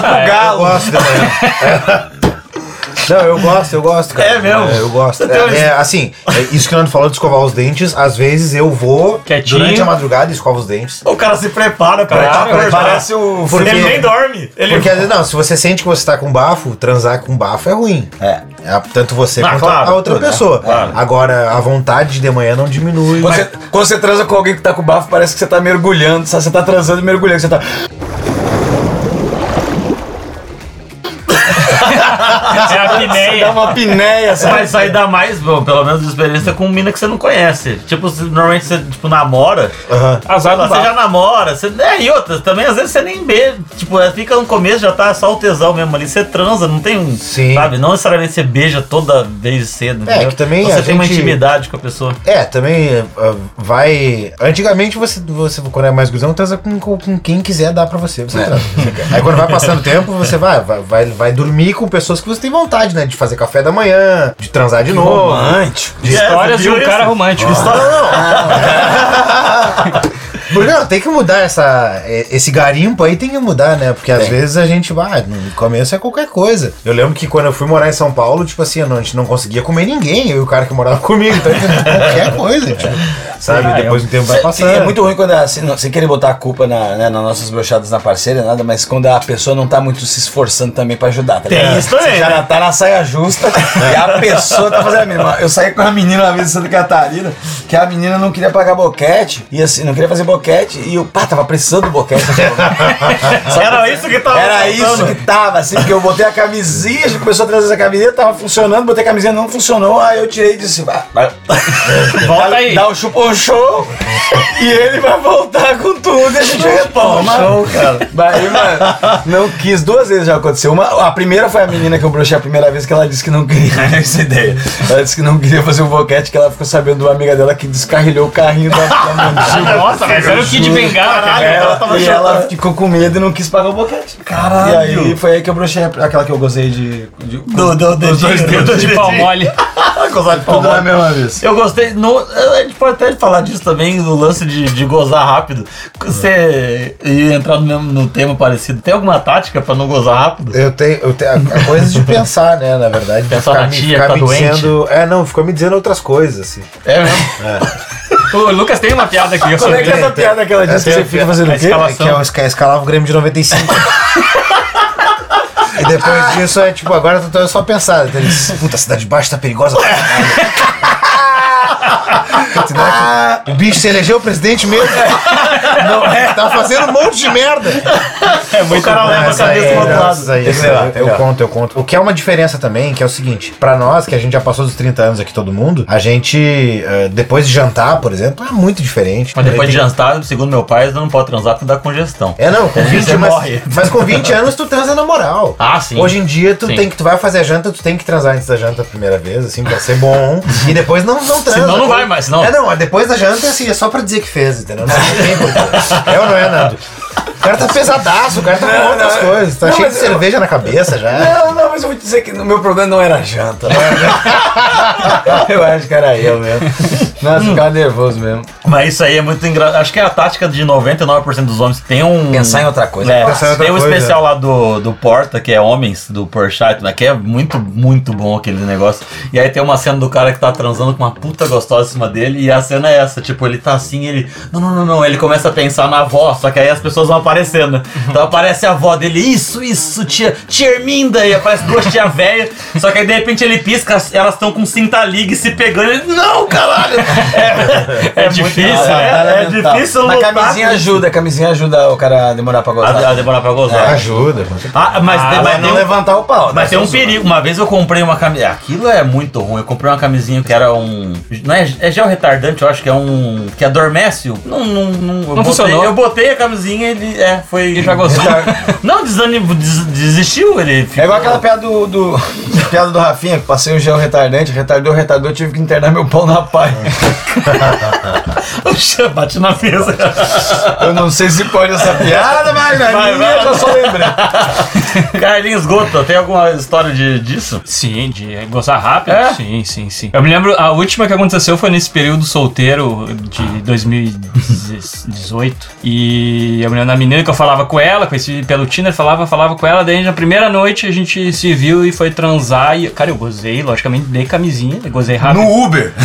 Ah, é.
Eu gosto de manhã. Não, eu gosto, eu gosto, cara.
É mesmo?
eu gosto.
Um-
É, é, assim, é isso que o Nando falou de escovar os dentes, às vezes eu vou
Quietinho.
durante a madrugada e escovo os dentes.
O cara se prepara pra
Claro,
acordar.
Parece o
Porque-
Ele nem dorme. Ele
Porque, às vezes, não, se você sente que você tá com bafo, transar com bafo é ruim.
É.
É, tanto você
Ah,
quanto
claro,
a outra
né?
pessoa.
Claro.
Agora, a vontade de manhã não diminui.
Quando, você, quando você transa com alguém que tá com bafo, parece que você tá mergulhando? Você tá transando e mergulhando. Você tá.
É a
Dá
pineia.
uma pinéia, sabe?
Mas aí dá mais, bom, pelo menos de experiência com mina que você não conhece. Tipo, normalmente você tipo, namora.
Azar do
Você já namora, você, é, e outras também, às vezes você nem beija. Tipo, é, fica no começo, já tá só o tesão mesmo ali. Você transa, não tem um.
Sim.
Sabe? Não necessariamente você beija toda vez cedo.
É,
entendeu?
que também
Então
a
você tem uma
gente-
intimidade com a pessoa.
É, também ah, vai. Antigamente você, você quando é mais guzão, transa com, com, com quem quiser dar pra você. Você transa. Aí quando vai passando o tempo, você vai, vai, vai, vai dormir com pessoas que você tem vontade, né? De fazer café da manhã, de transar de novo.
Romântico.
Histórias
É,
de um cara romântico.
História não. Porque não, tem que mudar essa, esse garimpo aí, tem que mudar, né? Porque às
Tem.
vezes a gente vai, no começo é qualquer coisa. Eu lembro que quando eu fui morar em São Paulo, tipo assim, a gente não conseguia comer ninguém, eu e o cara que morava comigo, então qualquer coisa, tipo, sabe? Depois do tempo vai passando.
É muito ruim quando, assim, não- sem querer botar a culpa na, né, nas nossas brochadas na parceira, nada, mas quando a pessoa não tá muito se esforçando também pra ajudar, tá
Tem
ligado?
isso também,
Você já
né?
tá na saia justa e a pessoa tá fazendo a mínima. Eu saí com uma menina uma vez em Santa Catarina, que a menina não queria pagar boquete, e assim, não queria fazer boquete, e eu, pá, tava precisando do boquete.
Era isso que tava
Era isso que tava, assim, porque eu botei a camisinha, a gente começou a trazer essa camiseta, tava funcionando, botei a camisinha, não funcionou, aí eu tirei e disse, vai, vai.
Volta aí.
Dá o chupão show e ele vai voltar com tudo e a gente retoma.
Show, cara.
Daí, mano, não quis. Duas vezes já aconteceu. Uma, a primeira foi a menina que eu brochei a primeira vez que ela disse que não queria. Essa ideia. Ela disse que não queria fazer o boquete, que ela ficou sabendo de uma amiga dela que descarrilhou o carrinho da, da.
Nossa, mas era o Kid Bengala, cara.
Ela, e ela ficou com medo e não quis pagar o boquete.
Caralho.
E aí foi aí que eu brochei aquela que eu gozei de. de
Do, do,
dos dois dedos
De pau mole.
Gozar de pau
Tudo na
mole.
mesma vez.
Eu gostei. No, a gente pode até falar disso também, do lance de, de gozar rápido. Você ia entrar no, mesmo, no tema parecido. Tem alguma tática pra não gozar rápido?
Eu tenho, eu tenho a, a coisa de pensar, né? Na verdade, de
Pensar
ficar,
na tia
ficar
que tá
me
doente.
dizendo. É, não, ficou me dizendo outras coisas, assim.
É mesmo?
O Lucas tem uma piada aqui. Eu
Como é que é essa piada que ela disse que
é
você fica fazendo o quê?
escalação.
Que é o esca- escalava o Grêmio de 95. e depois disso é tipo, agora eu tô só pensando. Então, Puta, a cidade de baixo tá perigosa. pra caralho. O bicho se elegeu presidente mesmo? Não é? Tá fazendo um monte de merda.
É muito
O cara
bom.
leva a cabeça
aí,
pro outro lado.
aí, eu,
é
eu
legal.
conto, eu conto. O que é uma diferença também, que é o seguinte: pra nós, que a gente já passou dos 30 anos aqui, todo mundo, a gente, eh, depois de jantar, por exemplo, é muito diferente.
Mas depois de jantar, segundo meu pai, você não pode transar porque dá congestão.
É, não, com 20
Você
mas,
morre.
mas com 20 anos tu transa na moral.
Ah, sim.
Hoje em dia tu
Sim.
tem que tu vai fazer a janta, tu tem que transar antes da janta a primeira vez, assim, pra ser bom. e depois não, não transa.
Senão não vai mais, senão-
É, não, depois da janta, assim, é só pra dizer que fez, entendeu? Não tem. É ou não é, Nando? O cara tá pesadaço, o cara tá com outras
não,
coisas, tá
não,
cheio de
eu-
cerveja na cabeça já.
Não, não, mas eu vou te dizer que o meu problema não era a janta. Não era... eu acho que era eu mesmo. Nossa, eu ficava nervoso mesmo.
Mas isso aí é muito engraçado. Acho que é a tática de 99% dos homens. Tem um.
Pensar em outra coisa.
É,
em outra
tem um
coisa.
especial lá do, do Porta, que é Homens, do Porchat, né? Que é muito, muito bom aquele negócio. E aí tem uma cena do cara que tá transando com uma puta gostosa em cima dele. E a cena é essa, tipo, ele tá assim, ele. Não, não, não, não. Ele começa a pensar na avó, só que aí as pessoas vão aparecendo. né? Então aparece a avó dele, isso, isso, tia, tia Herminda. E aparece duas tia velha. Só que aí de repente ele pisca, elas estão com cinta ligue se pegando. Ele, não, caralho! É,
É difícil,
muito-
né?
É, é difícil
Mas
lutar
camisinha
com-
ajuda, a camisinha ajuda o cara a demorar pra gozar.
A, a demorar pra gozar.
Ajuda.
Ah, mas, tem,
Mas não
um,
levantar o pau.
mas
né?
tem um perigo. Uma vez eu comprei uma camisinha. Aquilo é muito ruim. Eu comprei uma camisinha que era um. Não é, é gel retardante, eu acho que é um. Que adormece. o- Não, não, não, eu botei,
funcionou.
Eu botei a camisinha e ele. É, foi.
E já gozou.
Não, desanimou, des- desistiu. Ele ficou...
É igual aquela piada do, do- piada do Rafinha, que passei um gel retardante, retardou, retardou, tive que internar meu pau na pai.
Puxa, Bate na mesa.
Eu não sei se pode essa piada, mas na
Vai,
minha
vai.
eu só lembrei.
Carlinhos Goto, tem alguma história de, disso?
Sim, de gozar rápido?
É?
Sim, sim, sim. Eu me lembro, a última que aconteceu foi nesse período solteiro de 2018. E eu me lembro da menina que eu falava com ela, conheci pelo Tinder, falava, falava com ela. Daí na primeira noite a gente se viu e foi transar. E, cara, eu gozei, logicamente, dei camisinha, gozei rápido.
No Uber.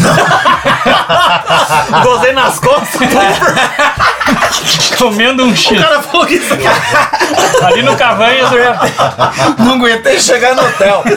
Gozei nas costas.
comendo um X.
O cara falou que isso aqui
Ali no Cavanhas eu já.
Não aguentei chegar no hotel.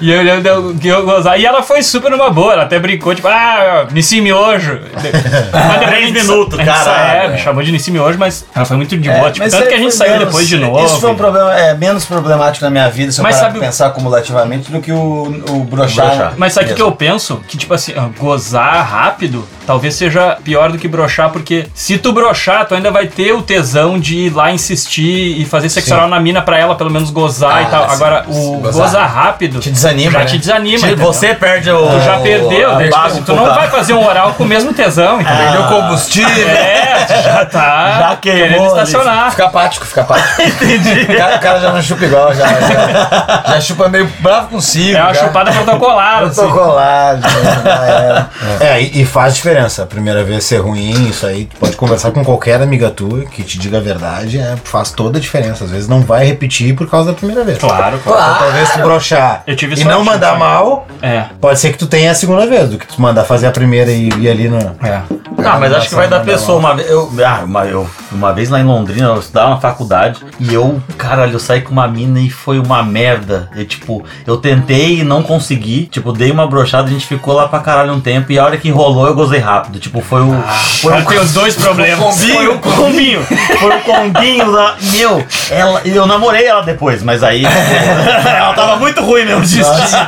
E eu, eu, eu, que eu gozava. E ela foi super numa boa, ela até brincou, tipo, ah, Nissim Miojo. Mas depois
minutos, cara.
É, me chamou de Nissim Miojo, mas ela foi muito de boa. tipo, tanto
isso
que a gente saiu
menos-
depois de novo.
Isso foi um problema é, menos problemático na minha vida, se eu
Mas
parar
sabe
pensar acumulativamente, do que o, o brochar.
Brochar.
Mas sabe o que eu penso? Que, tipo assim, ah, gozar rápido talvez seja pior do que brochar, porque se tu brochar, tu ainda vai ter o tesão de ir lá insistir e fazer sexo oral na mina pra ela pelo menos gozar
Ah,
e tal. Agora, o
Gozar
gozar rápido
Te desanima,
já
né?
te desanima. Entendeu?
você perde o.
Tu já perdeu,
a
daí, tipo,
base
tu não vai fazer um oral com o mesmo tesão, entendeu?
Perdeu combustível.
É, já tá
Já queimou
querendo estacionar.
Fica apático, fica apático. Entendi. O cara, o cara já não chupa igual, já, já, já chupa meio bravo consigo.
É uma
já.
chupada protocolar, assim.
Protocolar, já era. É, e, e faz diferença. A primeira vez ser ruim, isso aí, tu pode conversar com qualquer amiga tua que te diga a verdade, é, faz toda a diferença. Às vezes não vai repetir por causa da primeira vez.
Claro,
Então,
claro.
talvez tu brochar
Eu tive
e
sorte
não mandar
aí.
mal,
É.
pode ser que tu tenha a segunda vez, do que tu mandar fazer a primeira e ir ali no.
É.
Ah, mas acho que vai da
Manda
pessoa. Uma vez, eu, ah, uma, eu, uma vez lá em Londrina, eu estudava na faculdade e eu, caralho, eu saí com uma mina e foi uma merda. Eu, tipo, eu tentei e não consegui. Tipo, dei uma brochada, a gente ficou lá pra caralho um tempo e a hora que rolou eu gozei rápido. Tipo, foi o. foi
Ela tem os dois problemas.
Foi o combinho. Foi o combinho da. Meu, ela. Eu namorei ela depois, mas aí. ela tava muito ruim mesmo de destino.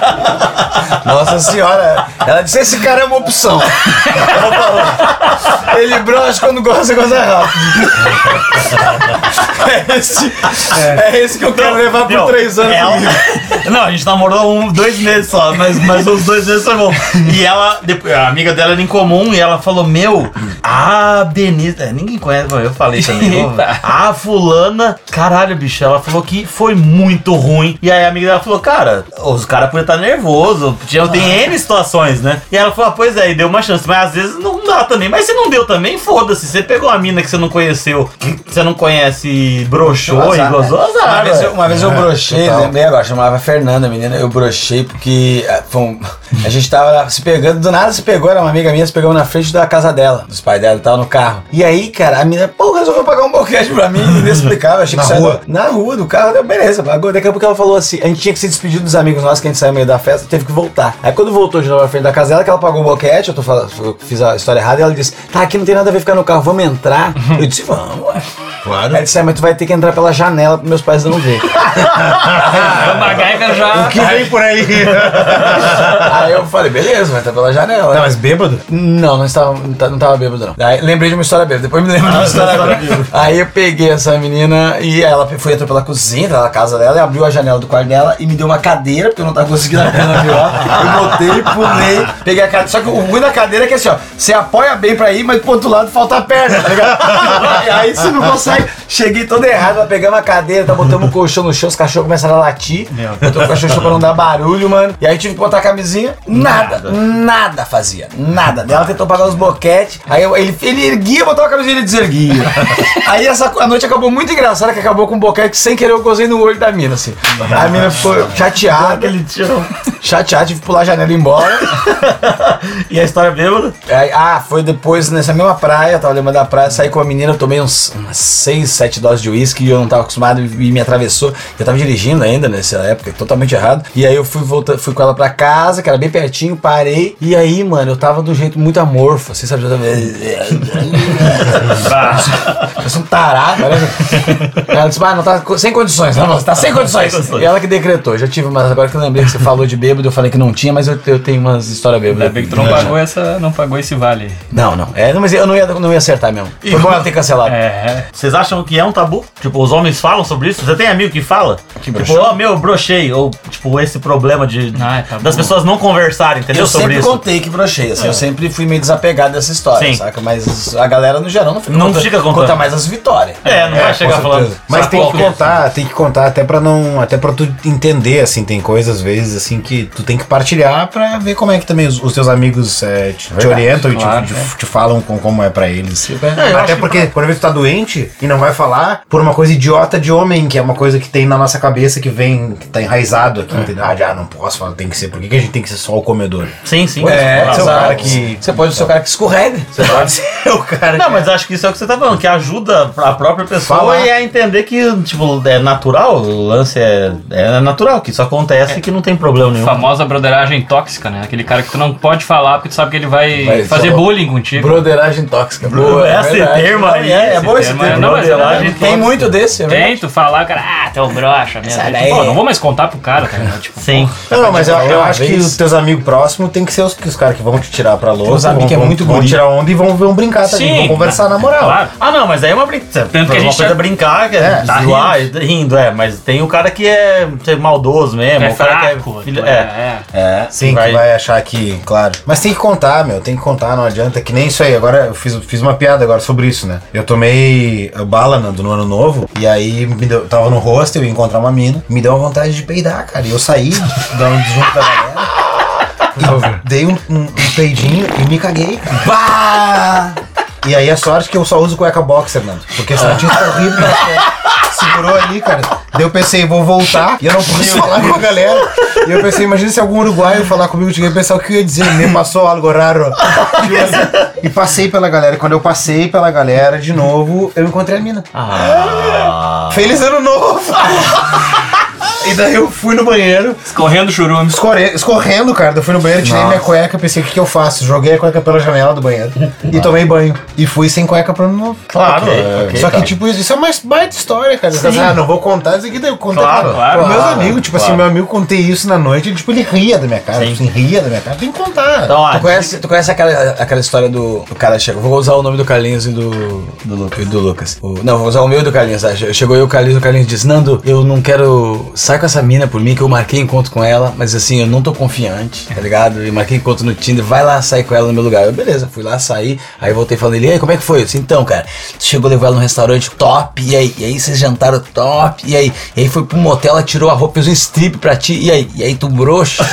Nossa senhora, ela disse: esse cara é uma opção. Ela falou. Ele brocha quando gosta, goza rápido. É esse, é esse que eu quero levar por três anos
ela-
comigo.
Não, a gente namorou um, dois meses só, mas, mas os dois meses foi bom. E ela, depois, a amiga dela era em comum e ela falou: Meu, a Denise. é, ninguém conhece, eu falei também. a fulana, caralho, bicho, ela falou que foi muito ruim. E aí a amiga dela falou: Cara, os caras podiam estar nervosos, tinha, tem N situações, né? E ela falou: ah, Pois é, e deu uma chance, mas às vezes não dá também. Mas se não deu também, foda-se. Você pegou a mina que você não conheceu, que você não conhece, broxou e gozou,
né?
azar.
Uma vez, eu, uma vez eu brochei,
total.
lembrei agora, chamava Fernanda, a menina, eu brochei porque foi um- a gente tava se pegando, do nada se pegou, era uma amiga minha, se pegou na frente da casa dela, dos pais dela, tava no carro. E aí, cara, a menina, pô, resolveu pagar um boquete pra mim, inexplicável, achei
Na
que saiu
rua?
Na rua, do carro, deu beleza, pagou. Daqui a pouco ela falou assim, a gente tinha que se despedir dos amigos nossos, que a gente saiu no meio da festa, teve que voltar. Aí quando voltou de novo na frente da casa dela, que ela pagou um boquete, eu, tô falando, eu fiz a história errada, e ela disse, tá, aqui não tem nada a ver ficar no carro, vamos entrar. Eu disse, vamos, ué.
Claro.
Aí ele disse, "Ah, mas tu vai ter que entrar pela janela pros meus pais não ver.
O MacGyver já.
O que vem por aí?
Aí eu falei, beleza, vai entrar pela janela.
Não, mas bêbado?
Não, não estava, não ta- não tava bêbado, não. Aí lembrei de uma história bêbada, depois me lembro de uma história bêbada. Aí eu peguei essa menina e ela foi entrou pela cozinha, na casa dela e abriu a janela do quarto dela e me deu uma cadeira, porque eu não tava conseguindo a perna virar. Eu botei, pulei, peguei a cadeira. Só que o ruim da cadeira é que assim, ó, você apoia bem pra ir, mas pro outro lado falta a perna, tá ligado? Aí você não consegue. Cheguei todo errado, nós pegamos a cadeira, tá, botamos o colchão no chão, os cachorros começaram a latir. Botou o cachorro pra não dar barulho, mano. E aí tive que botar a camisinha, nada, nada, fazia, nada. Ela tentou pagar os boquetes, aí eu- ele, ele erguia, botava a camisinha e ele deserguia. aí essa, a noite acabou muito engraçada, que acabou com um boquete sem querer eu gozei no olho da mina, assim. A mina ficou chateada,
Aquele tiro.
chateada, tive que pular a janela e ir embora.
E a história bêbada?
Ah, foi depois nessa mesma praia, tava lembrando da praia, saí com a menina, tomei uns, umas 6, 7 doses de uísque e eu não tava acostumado e me atravessou. Eu tava dirigindo ainda nessa época, totalmente errado. E aí eu fui voltar, fui com ela pra casa, que era bem pertinho, parei. E aí, mano, eu tava de um jeito muito amorfo, assim, sabe? Eu tava... Parece um tarado, né? Ela disse, ah, não tá sem condições, não, não, tá sem condições.
Sem condições.
E ela que decretou, já tive, mas agora que eu lembrei que você falou de bêbado, eu falei que não tinha, mas eu, eu tenho umas histórias bêbadas.
Ainda bem que tu não pagou essa. Não pagou esse vale.
Não, não. É, não, mas eu não ia, não ia acertar mesmo. Foi bom ela ter cancelado.
É.
Vocês acham que é um tabu? Tipo, os homens falam sobre isso? Você tem amigo que fala?
Que
tipo,
broxou?
ó, meu, brochei. Ou, tipo, esse problema de
Ah, é tabu.
das pessoas não conversarem, entendeu?
Eu
sobre
sempre
isso.
contei que brochei, assim, eu sempre fui meio desapegado dessa história,
Sim.
saca? Mas a galera no geral não fica
Não
contando,
fica contando.
conta mais as vitórias.
É, não vai chegar
com
falando.
Mas tem que contar, tem que contar até pra não, até para tu entender assim, tem coisas às vezes assim que tu tem que partilhar pra ver como é que também os, os teus amigos é, te, te orientam
claro,
e te, te- te falam com, como é pra eles.
é, eu
até porque quando a vez tu tá doente e não vai falar por uma coisa idiota de homem, que é uma coisa que tem na nossa cabeça, que vem, que tá enraizado aqui, entendeu? Ah, já não posso falar, tem que ser. Por que, que a gente tem que ser só o comedor?
Sim, sim.
É, você é o cara que.
Você pode ser o cara que escorrega.
Você pode ser o cara
Não,
que.
mas acho que isso é o que você tá falando, que ajuda a própria pessoa
Falar.
e a entender que, tipo, é natural, o lance é, é natural, que isso acontece e que não tem problema nenhum.
Famosa broderagem tóxica, né? Aquele cara que tu não pode falar porque tu sabe que ele vai,
Vai
fazer
só-
bullying contigo.
Broderagem tóxica. Boa, é
esse
verdade.
termo aí,
É, é
esse
bom esse
termo é-
termo.
não, mas é
Broderagem.
Tem muito desse, é
Tem, tu falar, cara, ah, tu é um brocha mesmo. Tipo, pô, não vou mais contar pro cara, cara. Tipo,
Sim.
Não, não, mas eu, eu acho que
vez.
os teus amigos próximos tem que ser os, que os caras que vão te tirar pra louco.
Os amigos
vão,
que é
vão-
muito
vão
guri.
tirar onda e vão, vão brincar também.
Sim,
vão conversar na moral.
Claro.
Ah, não, mas aí é uma brincadeira.
Tanto que a
uma
gente
coisa é brincar, que é,
É,
tá zoar, rindo. é. Mas tem o cara que é, é maldoso mesmo,
é
o cara que é.
é,
é.
é.
É,
Sim,
vai-
que vai achar que, claro. Mas tem que contar, meu, tem que contar, não adianta. Que nem isso aí. Agora eu fiz, fiz uma piada agora sobre isso, né? Eu tomei uh, bala no, no ano novo e aí me deu, tava no hostel, ia encontrar uma mina, me deu uma vontade de peidar, cara. E eu saí da, junto da galera. dei um, um, um peidinho e me caguei.
Bah!
E aí a sorte que eu só uso cueca boxer, Nando. Porque senão tinha ficado horrível. né? Segurou ali, cara. Daí eu pensei, vou voltar e eu não posso falar com a galera. E eu pensei, imagina se algum uruguaio falar comigo, tinha que pensar o que eu ia dizer. Me passou algo raro. E passei pela galera. Quando eu passei pela galera de novo, eu encontrei a mina.
Ah.
Feliz ano novo! E daí eu fui no banheiro,
Escorrendo churume.
escorre- escorrendo, cara. Eu fui no banheiro, tirei minha cueca, pensei, o que, que eu faço? Joguei a cueca pela janela do banheiro e tomei banho. E fui sem cueca pro ano novo.
Claro, é,
ok, Só que, tipo, isso, isso é uma baita história, cara. Você ah, não vou contar isso aqui, daí eu contei
Claro,
pra,
claro,
pros meus
claro,
amigos. Tipo assim,
claro.
meu amigo contei isso na noite, ele, tipo, ele ria da minha cara.
Sim.
Tipo assim, ria da minha cara. Tem que contar.
Então,
Tu conhece, tu conhece aquela, aquela história do, do cara chegou. Vou usar o nome do Carlinhos e do, do, Lu- e do Lucas. O- não, vou usar o meu e do Carlinhos. tá? Che- Chegou eu, o Carlinhos, o Carlinhos disse: Nando, eu não quero. Sai com essa mina por mim, que eu marquei encontro com ela, mas assim, eu não tô confiante, tá ligado? E marquei encontro no Tinder, vai lá sair com ela no meu lugar. Eu, beleza, fui lá sair, aí voltei falando ele, e aí, como é que foi? Eu disse, então, cara, tu chegou levar ela num restaurante top, e aí, e aí vocês jantaram top, e aí, e aí foi pro motel, ela tirou a roupa, fez um strip pra ti, e aí, e aí tu broxou.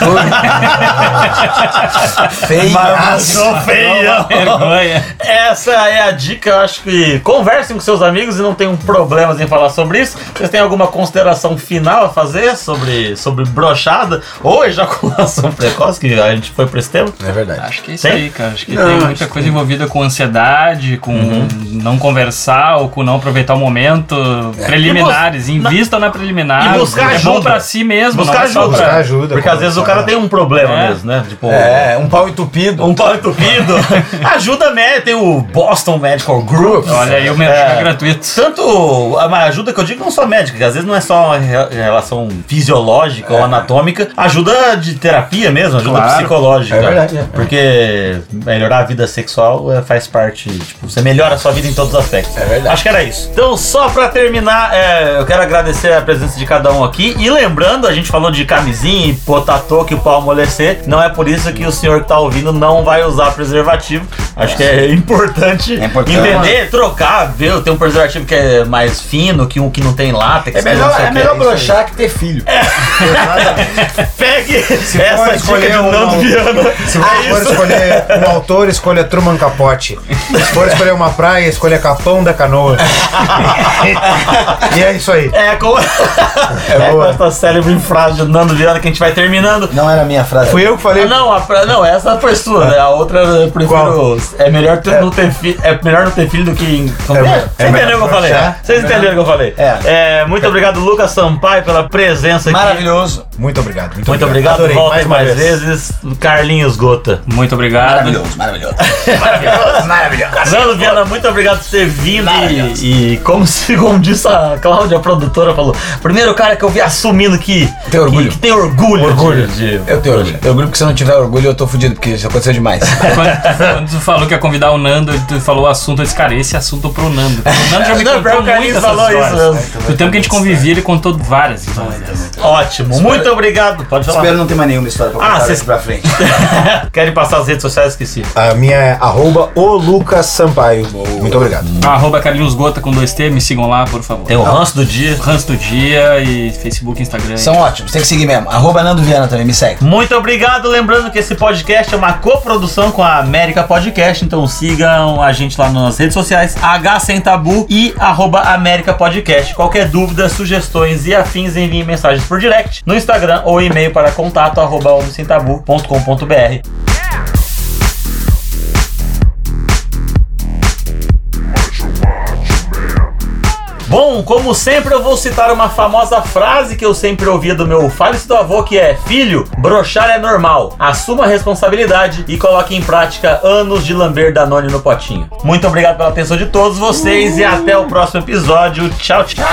Feio.
Sou feio.
Vergonha.
Essa é a dica, eu acho que conversem com seus amigos e não tenham problemas em falar sobre isso. Vocês têm alguma consideração final a fazer sobre, sobre brochada ou ejaculação precoce, que a gente foi pra esse tema?
É verdade.
Acho que é isso
Tem?
aí, cara. Acho que
Não,
tem muita coisa envolvida com ansiedade, com não conversar ou com não aproveitar o momento. Preliminares. Invista na preliminar.
e buscar
é
ajuda.
bom pra si mesmo.
Buscar
não é
ajuda.
Buscar ajuda.
Porque às vezes o cara tem um problema
É.
mesmo, né? Tipo,
É, um pau entupido.
um pau entupido. ajuda médica, tem o Boston Medical Group.
Olha aí o merchan
É.
gratuito.
Tanto a ajuda que eu digo não só médica, que às vezes não é só uma re- relação fisiológica ou anatômica, ajuda de terapia mesmo, ajuda
Claro.
psicológica.
É verdade, é.
Porque melhorar a vida sexual é, faz parte, tipo, você melhora a sua vida em todos os aspectos.
É verdade.
Acho que era isso. Então, só pra terminar, é, eu quero agradecer a presença de cada um aqui. E lembrando, a gente falou de camisinha e potatô que o pau amolecer. Não é por isso que o senhor que tá ouvindo não vai usar preservativo. Acho que é importante,
É importante.
entender, trocar, ver. Tem um preservativo que é mais fino, que um que não tem látex.
É
não
melhor, é melhor broxar que ter filho.
Pegue
for
essa dica de
um-
Nando Viana.
Se você for escolher um autor, escolha Truman Capote. Se for escolher uma praia, escolha Capão da Canoa. e é isso aí.
É com, é com
boa.
essa célebre frase de Nando Viana que a gente vai terminando.
Não era a minha frase.
Fui eu que falei.
Ah, não, a pra- não, essa foi sua, né? A outra eu prefiro.
Qual?
É melhor ter, não ter filho. É melhor não ter filho do que.
É
é,
me-
Você
é
entendeu o que eu falei?
broxar.
Vocês entenderam o que eu falei?
É.
muito obrigado, Lucas Sampaio, pela presença aqui.
Maravilhoso.
Muito obrigado. Muito,
Muito obrigado,
Adorei,
volte
mais
mais,
vez.
vezes. Carlinhos Gota.
Muito obrigado.
Maravilhoso, maravilhoso. maravilhoso.
Nando Viana, muito obrigado por ter vindo e, e como, se, como disse a Cláudia, a produtora, falou: primeiro cara que eu vi assumindo que
Tem orgulho.
Que, que tem orgulho. Orgulho. De,
Eu tenho orgulho. Eu orgulho porque se eu não tiver orgulho, eu tô fudido, porque isso aconteceu demais.
Quando, quando tu falou que ia convidar o Nando, tu falou o assunto, eu disse, cara, esse assunto é pro Nando. O Nando já me
Não,
contou
que o Carlinhos falou
histórias.
isso mesmo.
No tempo que a gente convivia, ele contou várias histórias.
Ótimo, muito Muito obrigado. Pode falar.
Espero não ter mais nenhuma história pra
Ah,
contar
vocês-
daqui pra frente.
Querem passar as redes sociais? Esqueci.
A minha é arroba o Lucas Sampaio. Muito obrigado.
Arroba Carlinhos Gota com dois T, me sigam lá, por favor.
Tem o ranço do dia.
Ranço do dia e Facebook, Instagram.
São ótimos, tem que seguir mesmo. Arroba Nando Viana também, me segue.
Muito obrigado. Lembrando que esse podcast é uma coprodução com a América Podcast. Então sigam a gente lá nas redes sociais, H Sem Tabu e arroba América Podcast. Qualquer dúvida, sugestões e afins, enviem mensagens por direct no Instagram ou e-mail para contato arroba homemsemtabu.com.br. Bom, como sempre, eu vou citar uma famosa frase que eu sempre ouvia do meu falecido avô, que é: Filho, brochar é normal. Assuma a responsabilidade e coloque em prática anos de lamber Danone no potinho. Muito obrigado pela atenção de todos vocês e até o próximo episódio. Tchau, tchau.